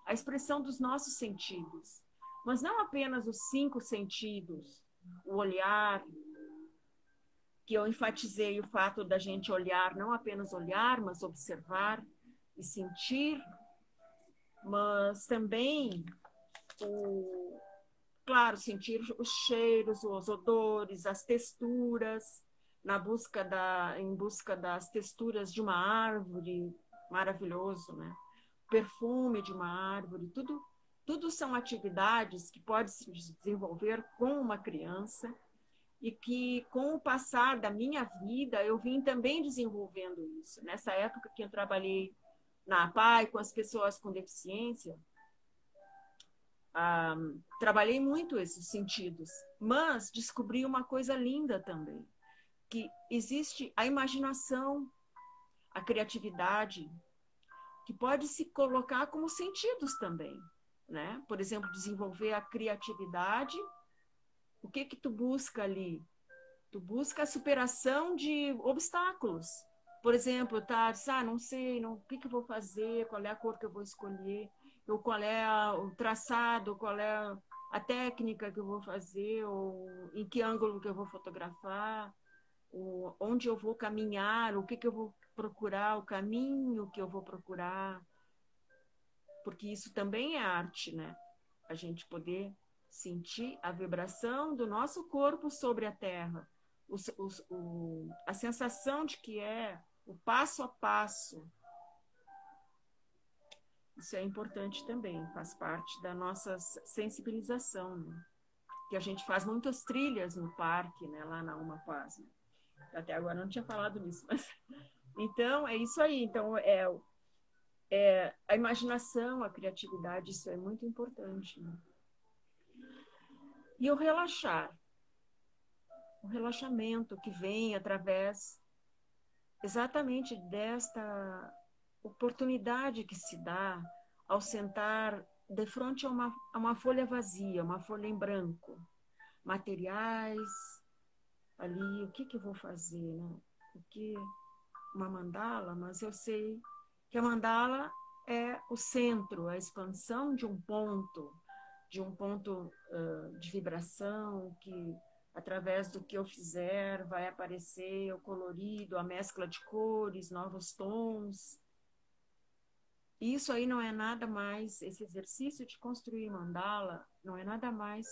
a expressão dos nossos sentidos, mas não apenas os cinco sentidos, o olhar, que eu enfatizei o fato da gente olhar, não apenas olhar, mas observar e sentir mas também o claro sentir os cheiros, os odores, as texturas, na busca da em busca das texturas de uma árvore, maravilhoso, né? Perfume de uma árvore, tudo tudo são atividades que pode se desenvolver com uma criança e que com o passar da minha vida eu vim também desenvolvendo isso. Nessa época que eu trabalhei na APAI com as pessoas com deficiência, ah, trabalhei muito esses sentidos, mas descobri uma coisa linda também, que existe a imaginação, a criatividade, que pode se colocar como sentidos também, né? Por exemplo, desenvolver a criatividade. O que que tu busca ali? Tu busca a superação de obstáculos. Por exemplo, tá, ah, não sei, não, o que, que eu vou fazer, qual é a cor que eu vou escolher, ou qual é a, o traçado, qual é a técnica que eu vou fazer, ou em que ângulo que eu vou fotografar, ou onde eu vou caminhar, o que, que eu vou procurar, o caminho que eu vou procurar. Porque isso também é arte, né? A gente poder sentir a vibração do nosso corpo sobre a terra, os, os, o, a sensação de que é o passo a passo. Isso é importante também, faz parte da nossa sensibilização, né? que a gente faz muitas trilhas no parque, né, lá na Uma Paz. Né? Até agora não tinha falado nisso, *laughs* mas então é isso aí. Então é, é a imaginação, a criatividade, isso é muito importante. Né? E o relaxar, o relaxamento que vem através exatamente desta oportunidade que se dá ao sentar de frente a uma, a uma folha vazia, uma folha em branco, materiais, ali, o que que eu vou fazer, né? O que uma mandala, mas eu sei que a mandala é o centro, a expansão de um ponto, de um ponto uh, de vibração que através do que eu fizer vai aparecer o colorido, a mescla de cores, novos tons. Isso aí não é nada mais, esse exercício de construir mandala não é nada mais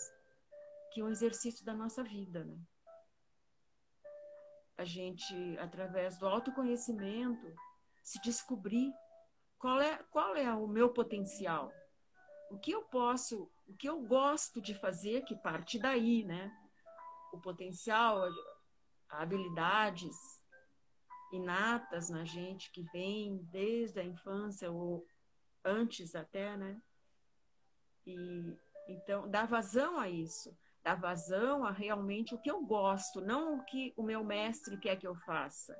que um exercício da nossa vida, né? A gente, através do autoconhecimento, se descobrir qual é, qual é o meu potencial, o que eu posso, o que eu gosto de fazer, que parte daí, né? o potencial, habilidades inatas na gente que vem desde a infância ou antes até, né? E então dá vazão a isso, dá vazão a realmente o que eu gosto, não o que o meu mestre quer que eu faça,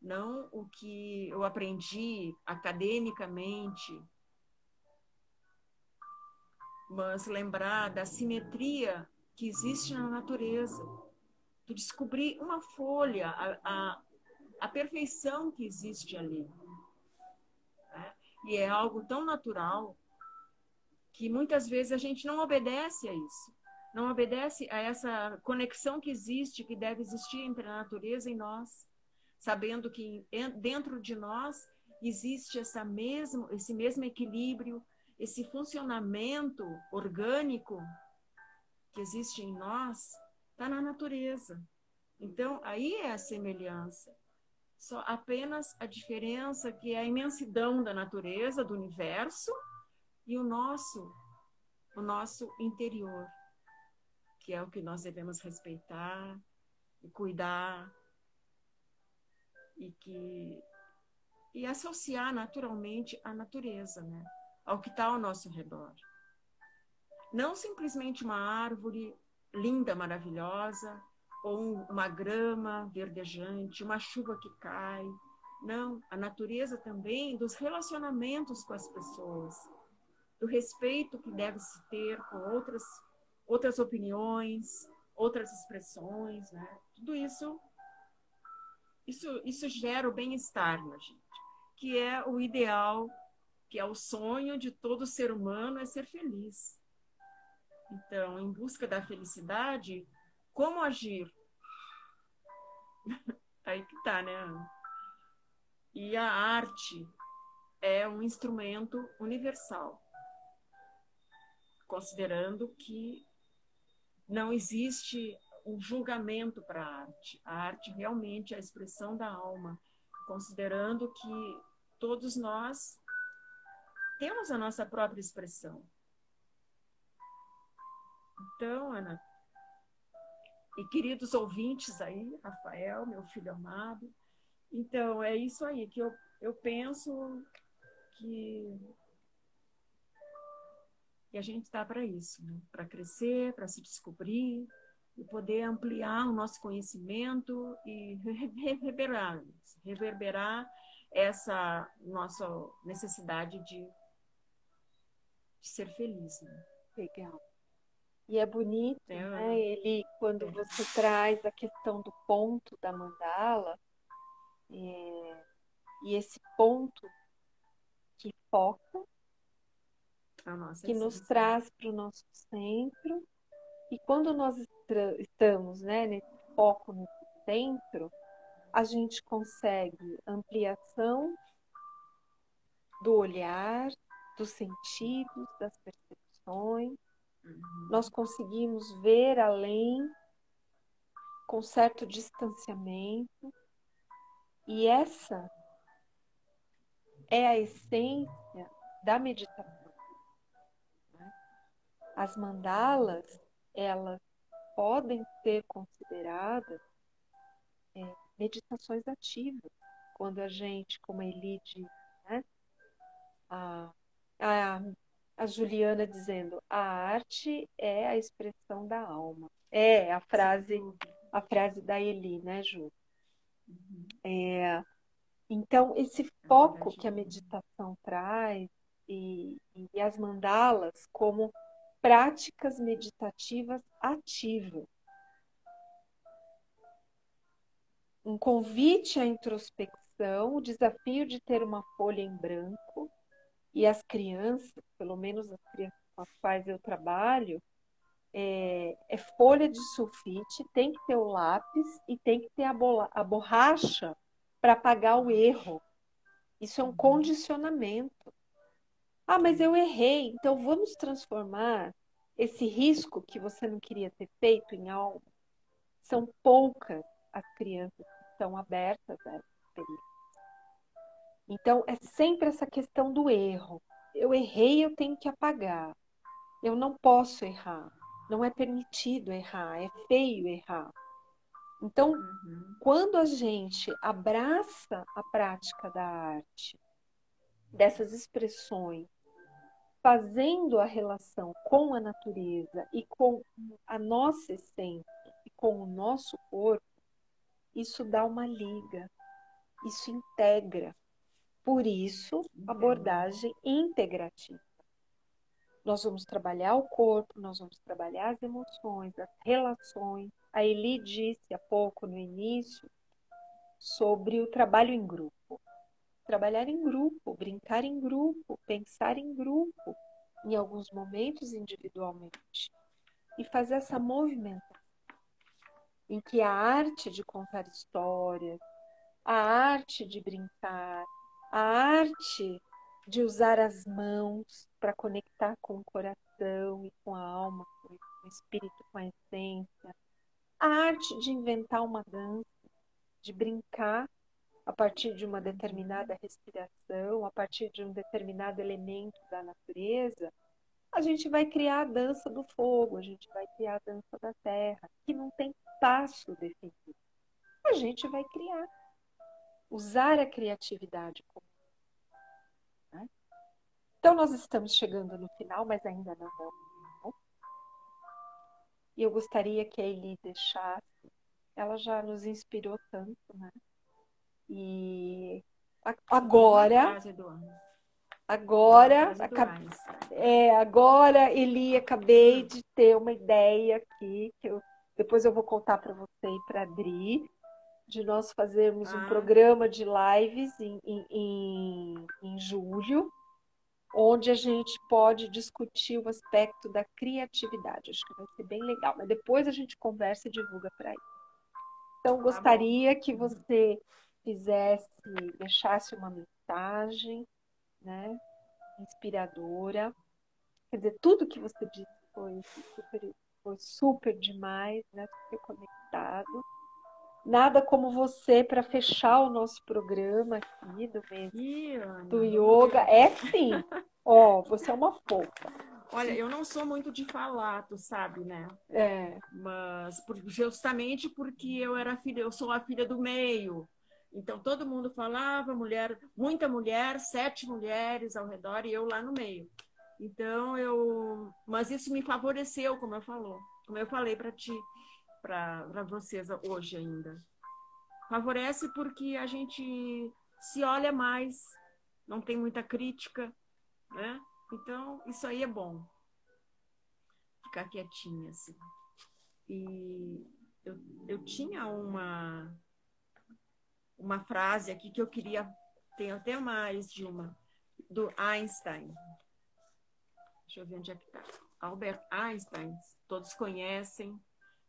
não o que eu aprendi academicamente, mas lembrar da simetria que existe na natureza. Tu descobrir uma folha, a, a, a perfeição que existe ali. Né? E é algo tão natural que muitas vezes a gente não obedece a isso. Não obedece a essa conexão que existe, que deve existir entre a natureza e nós, sabendo que dentro de nós existe essa mesmo, esse mesmo equilíbrio, esse funcionamento orgânico que existe em nós está na natureza. Então, aí é a semelhança. Só apenas a diferença que é a imensidão da natureza, do universo, e o nosso, o nosso interior, que é o que nós devemos respeitar e cuidar e que e associar naturalmente à natureza, né? Ao que está ao nosso redor. Não simplesmente uma árvore linda, maravilhosa, ou uma grama verdejante, uma chuva que cai. Não, a natureza também dos relacionamentos com as pessoas, do respeito que deve se ter com outras outras opiniões, outras expressões, né? Tudo isso isso isso gera o bem-estar na gente, que é o ideal, que é o sonho de todo ser humano é ser feliz. Então, em busca da felicidade, como agir? *laughs* Aí que tá, né? E a arte é um instrumento universal, considerando que não existe um julgamento para a arte. A arte realmente é a expressão da alma, considerando que todos nós temos a nossa própria expressão. Então, Ana, e queridos ouvintes aí, Rafael, meu filho amado, então é isso aí que eu, eu penso que, que a gente está para isso, né? para crescer, para se descobrir e poder ampliar o nosso conhecimento e reverberar, reverberar essa nossa necessidade de, de ser feliz. Né? Legal. E é bonito, é, né? Ele, quando é. você traz a questão do ponto da mandala, é, e esse ponto que foca, que nos traz para o nosso centro, e quando nós estamos né, nesse foco no centro, a gente consegue ampliação do olhar, dos sentidos, das percepções, Uhum. Nós conseguimos ver além com certo distanciamento. E essa é a essência da meditação. Né? As mandalas, elas podem ser consideradas é, meditações ativas, quando a gente, como a Eli diz, né? a, a, a Juliana dizendo, a arte é a expressão da alma. É a frase, a frase da Eli, né, Ju? Uhum. É, então, esse foco que a meditação traz e, e as mandalas como práticas meditativas ativas. Um convite à introspecção, o desafio de ter uma folha em branco, e as crianças, pelo menos as crianças com as quais eu trabalho, é, é, folha de sulfite, tem que ter o lápis e tem que ter a, bola, a borracha para apagar o erro. Isso é um condicionamento. Ah, mas eu errei, então vamos transformar esse risco que você não queria ter feito em algo. São poucas as crianças que estão abertas a essa experiência. Então, é sempre essa questão do erro. Eu errei, eu tenho que apagar. Eu não posso errar. Não é permitido errar, é feio errar. Então, uhum. quando a gente abraça a prática da arte, dessas expressões, fazendo a relação com a natureza e com a nossa essência e com o nosso corpo, isso dá uma liga, isso integra. Por isso, abordagem integrativa. Nós vamos trabalhar o corpo, nós vamos trabalhar as emoções, as relações, a Eli disse há pouco no início sobre o trabalho em grupo. Trabalhar em grupo, brincar em grupo, pensar em grupo, em alguns momentos individualmente. E fazer essa movimentação em que a arte de contar histórias, a arte de brincar, a arte de usar as mãos para conectar com o coração e com a alma, com o espírito, com a essência, a arte de inventar uma dança, de brincar a partir de uma determinada respiração, a partir de um determinado elemento da natureza, a gente vai criar a dança do fogo, a gente vai criar a dança da terra, que não tem passo definido. A gente vai criar. Usar a criatividade como. Né? Então, nós estamos chegando no final, mas ainda não e eu gostaria que a Eli deixasse. Ela já nos inspirou tanto, né? E agora. Agora, é, agora, Eli, acabei de ter uma ideia aqui, que eu, depois eu vou contar para você e para a Adri, de nós fazermos ah. um programa de lives em, em, em, em julho, onde a gente pode discutir o aspecto da criatividade. Acho que vai ser bem legal, mas depois a gente conversa e divulga para aí. Então, tá gostaria que você fizesse, deixasse uma mensagem, né, inspiradora. Quer dizer, tudo que você disse foi super, foi super demais, né, super conectado. Nada como você para fechar o nosso programa aqui do mês Ih, do yoga. É sim. *laughs* Ó, oh, você é uma fofa. Olha, eu não sou muito de falar, tu sabe, né? É. Mas justamente porque eu era filha, eu sou a filha do meio. Então todo mundo falava, mulher, muita mulher, sete mulheres ao redor e eu lá no meio. Então eu, mas isso me favoreceu, como eu falou, como eu falei para ti para vocês hoje ainda. Favorece porque a gente se olha mais, não tem muita crítica, né? Então, isso aí é bom. Ficar quietinha, assim. E eu, eu tinha uma, uma frase aqui que eu queria, tenho até mais de uma, do Einstein. Deixa eu ver onde é que está. Albert Einstein, todos conhecem,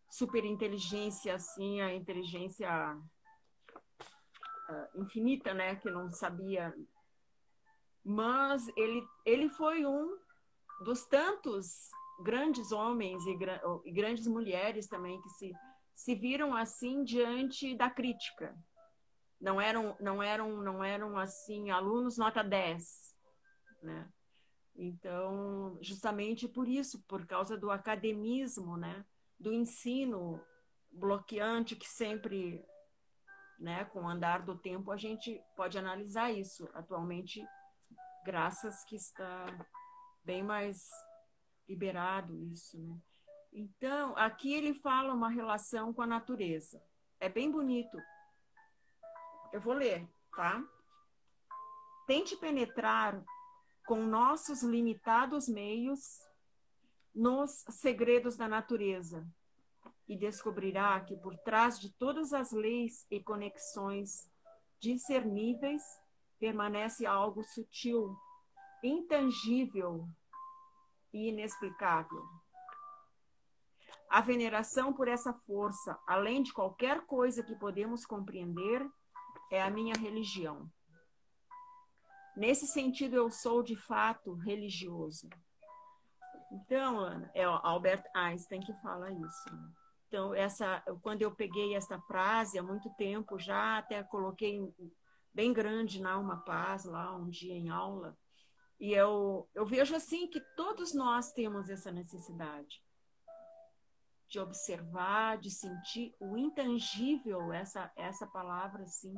super inteligência, assim, a inteligência uh, infinita, né? Que não sabia. Mas ele, ele foi um dos tantos grandes homens e, e grandes mulheres também que se, se viram assim diante da crítica. Não eram, não eram, não eram assim alunos nota 10, né? Então, justamente por isso, por causa do academismo, né, do ensino bloqueante que sempre, né, com o andar do tempo a gente pode analisar isso. Atualmente, graças que está bem mais liberado isso, né? Então, aqui ele fala uma relação com a natureza. É bem bonito. Eu vou ler, tá? Tente penetrar com nossos limitados meios nos segredos da natureza e descobrirá que por trás de todas as leis e conexões discerníveis permanece algo sutil, intangível e inexplicável. A veneração por essa força, além de qualquer coisa que podemos compreender, é a minha religião. Nesse sentido, eu sou de fato religioso. Então, Ana, é Albert Einstein que fala isso. Né? Então, essa, quando eu peguei essa frase há muito tempo já, até coloquei bem grande na Alma Paz, lá um dia em aula, e eu, eu vejo assim que todos nós temos essa necessidade de observar, de sentir o intangível, essa, essa palavra assim,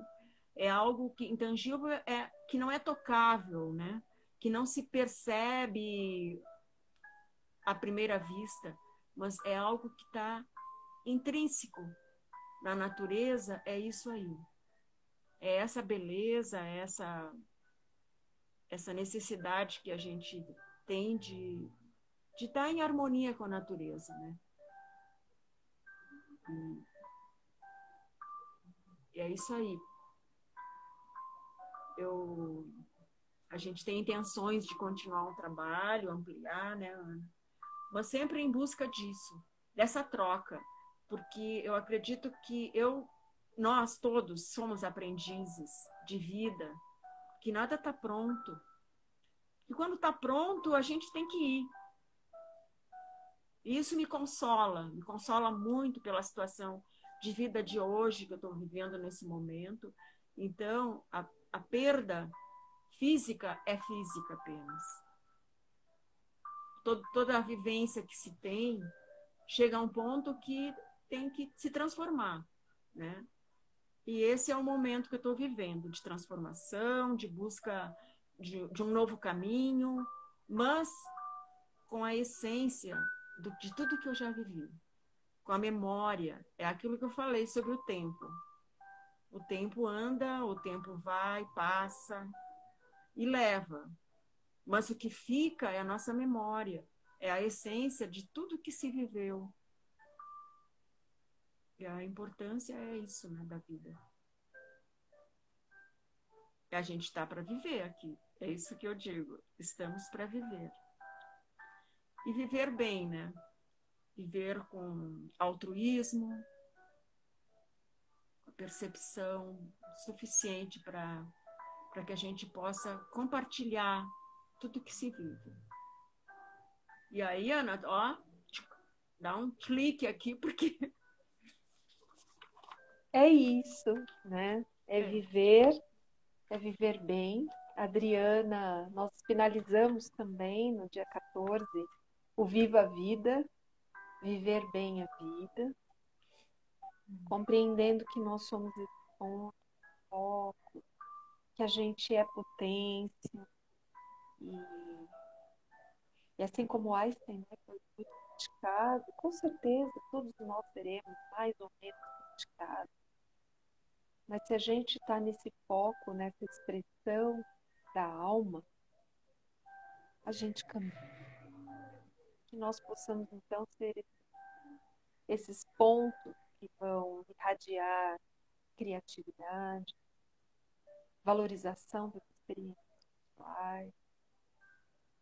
é algo que intangível é que não é tocável, né? Que não se percebe à primeira vista, mas é algo que está intrínseco na natureza. É isso aí. É essa beleza, essa essa necessidade que a gente tem de de estar tá em harmonia com a natureza, né? E, é isso aí eu, a gente tem intenções de continuar o trabalho, ampliar, né, Mas sempre em busca disso, dessa troca, porque eu acredito que eu, nós todos somos aprendizes de vida, que nada está pronto. E quando está pronto, a gente tem que ir. E isso me consola, me consola muito pela situação de vida de hoje que eu estou vivendo nesse momento. Então, a, a perda física é física apenas. Todo, toda a vivência que se tem chega a um ponto que tem que se transformar, né? E esse é o momento que eu estou vivendo de transformação, de busca de, de, um novo caminho, mas com a essência do, de tudo que eu já vivi, com a memória. É aquilo que eu falei sobre o tempo. O tempo anda, o tempo vai, passa e leva. Mas o que fica é a nossa memória, é a essência de tudo que se viveu. E a importância é isso, né, da vida. E a gente está para viver aqui. É isso que eu digo. Estamos para viver. E viver bem, né? Viver com altruísmo, percepção suficiente para que a gente possa compartilhar tudo que se vive. E aí, Ana, ó, dá um clique aqui, porque. *laughs* É isso, né? É, é. viver, é viver bem. Adriana, nós finalizamos também no dia 14 o Viva a Vida, viver bem a vida compreendendo que nós somos esse ponto, foco, que a gente é potência. E, e assim como Einstein né, foi muito criticado, com certeza todos nós seremos mais ou menos criticados. Mas se a gente está nesse foco, nessa expressão da alma, a gente caminha. Que nós possamos então ser esses pontos que vão irradiar criatividade, valorização das experiências pessoais,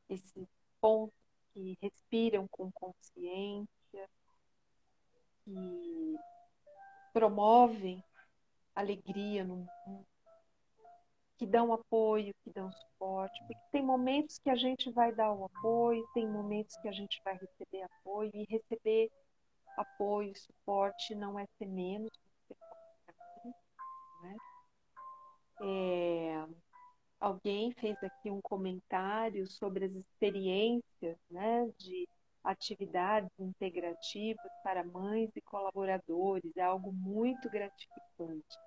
esses pontos que respiram com consciência, que promovem alegria no mundo, que dão apoio, que dão suporte, porque tem momentos que a gente vai dar o apoio, tem momentos que a gente vai receber apoio e receber apoio, suporte, não é ser menos, né? É, alguém fez aqui um comentário sobre as experiências né, de atividades integrativas para mães e colaboradores, é algo muito gratificante.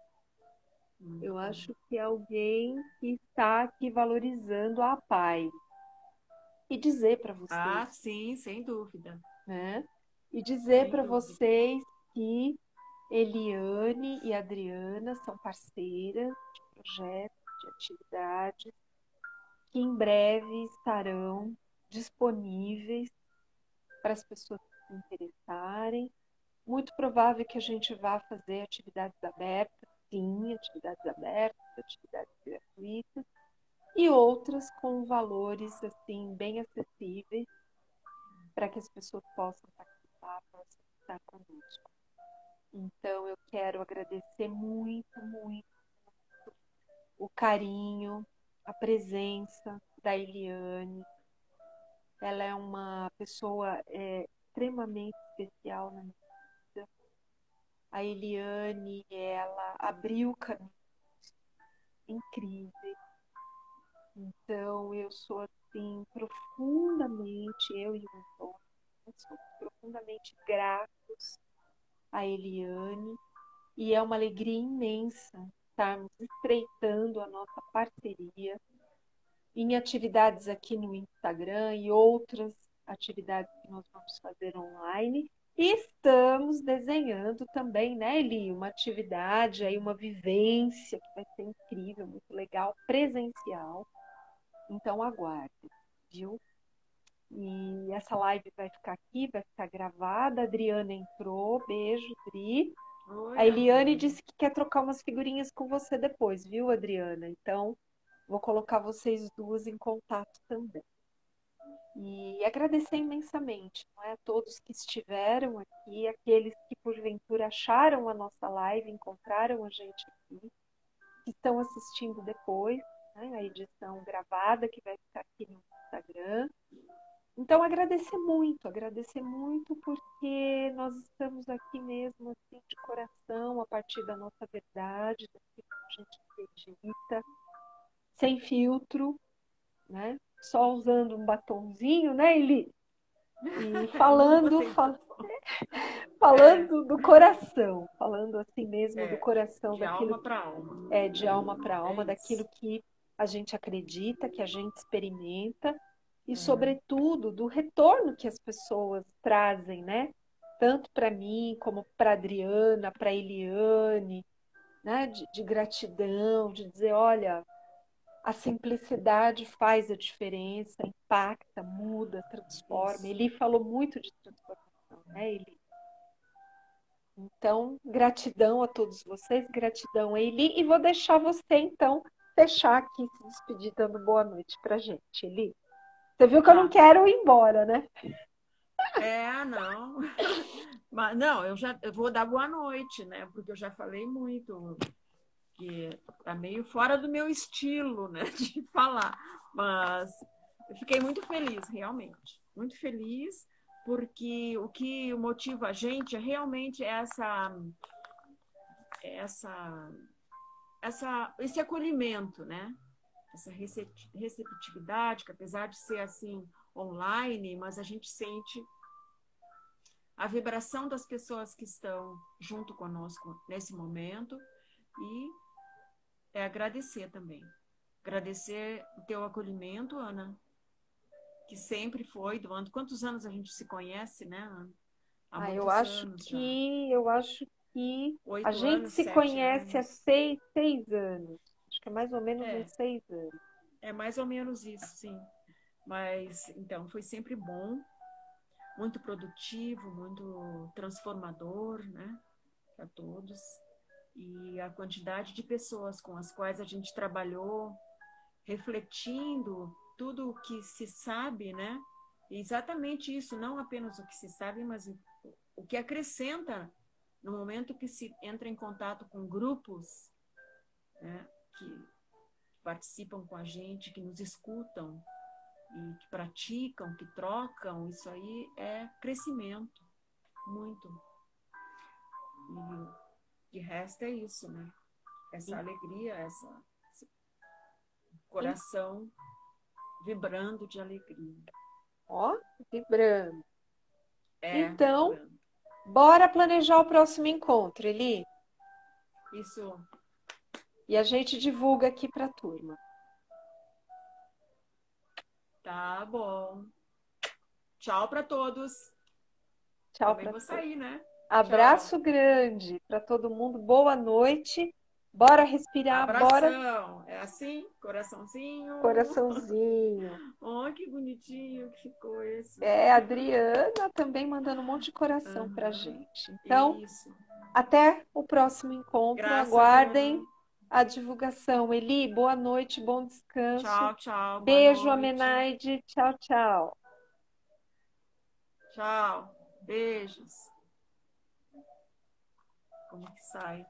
Eu acho que é alguém que está aqui valorizando a PAI. E dizer para vocês. Ah, sim, sem dúvida. Né? E dizer para vocês que Eliane e Adriana são parceiras de projetos, de atividades, que em breve estarão disponíveis para as pessoas que se interessarem. Muito provável que a gente vá fazer atividades abertas, sim, atividades abertas, atividades gratuitas, e outras com valores assim bem acessíveis para que as pessoas possam participar, possam estar conosco. Então eu quero agradecer muito, muito, o carinho, a presença da Eliane. Ela é uma pessoa é, extremamente especial na minha vida. A Eliane, ela abriu caminhos incríveis. Então eu sou assim profundamente, eu e o Antônio, somos profundamente gratos a Eliane e é uma alegria imensa estarmos estreitando a nossa parceria em atividades aqui no Instagram e outras atividades que nós vamos fazer online. E estamos desenhando também, né, Eli, uma atividade aí, uma vivência que vai ser incrível, muito legal, presencial. Então aguarde, viu? E essa live vai ficar aqui, vai ficar gravada. A Adriana entrou. Beijo, Dri. A Eliane disse que quer trocar umas figurinhas com você depois, viu, Adriana? Então, vou colocar vocês duas em contato também. E agradecer imensamente não é, a todos que estiveram aqui, aqueles que porventura acharam a nossa live, encontraram a gente aqui, que estão assistindo depois, né, a edição gravada que vai ficar aqui no Instagram. Então, agradecer muito, agradecer muito, porque nós estamos aqui mesmo, assim, de coração, a partir da nossa verdade, daquilo que a gente acredita, sem filtro, né? Só usando um batonzinho, né, Eli? E *laughs* falando, fal... *laughs* falando do coração, falando assim mesmo é, do coração, de daquilo alma para alma. É, de alma para alma, é daquilo que a gente acredita, que a gente experimenta e, sobretudo, do retorno que as pessoas trazem, né? Tanto para mim, como para Adriana, para Eliane, né? De, de, gratidão, de dizer: olha, a simplicidade faz a diferença, impacta, muda, transforma. Eli falou muito de transformação, né, Eli? Então, gratidão a todos vocês, gratidão a Eli, e vou deixar você, então, fechar aqui, se despedir, dando boa noite para gente, Eli. Você viu que eu não tá. quero ir embora, né? É, não. *laughs* Mas não, eu já eu vou dar boa noite, né? Porque eu já falei muito que tá meio fora do meu estilo, né, *laughs* de falar. Mas eu fiquei muito feliz, realmente. Muito feliz, porque o que motiva a gente é realmente essa essa essa esse acolhimento, né? Essa receptividade, que apesar de ser assim online, mas a gente sente a vibração das pessoas que estão junto conosco nesse momento e é agradecer também. Agradecer o teu acolhimento, Ana, que sempre foi doando. Quantos anos a gente se conhece, né, Ana? Há ah, eu acho que já. eu acho que Oito a gente anos, se conhece anos. há seis, seis anos que é mais ou menos é. uns seis anos. É mais ou menos isso, sim. Mas, então, foi sempre bom, muito produtivo, muito transformador, né, para todos. E a quantidade de pessoas com as quais a gente trabalhou, refletindo tudo o que se sabe, né? exatamente isso, não apenas o que se sabe, mas o que acrescenta no momento que se entra em contato com grupos, né? Que participam com a gente, que nos escutam e que praticam, que trocam, isso aí é crescimento. muito. E de resto é isso, né? Essa alegria, essa, esse coração vibrando de alegria. Ó, vibrando. É, então, vibrando. bora planejar o próximo encontro, Eli. Isso. E a gente divulga aqui para a turma. Tá bom. Tchau para todos. Tchau para todos. sair, né? Abraço Tchau. grande para todo mundo. Boa noite. Bora respirar, Abração. bora. É assim? Coraçãozinho. Coraçãozinho. *laughs* oh, que bonitinho que ficou esse. É, a Adriana também mandando um monte de coração uhum. pra gente. Então, Isso. até o próximo encontro. Graças Aguardem a divulgação. Eli, boa noite, bom descanso. Tchau, tchau. Beijo, Amenaide. Tchau, tchau. Tchau. Beijos. Como que sai?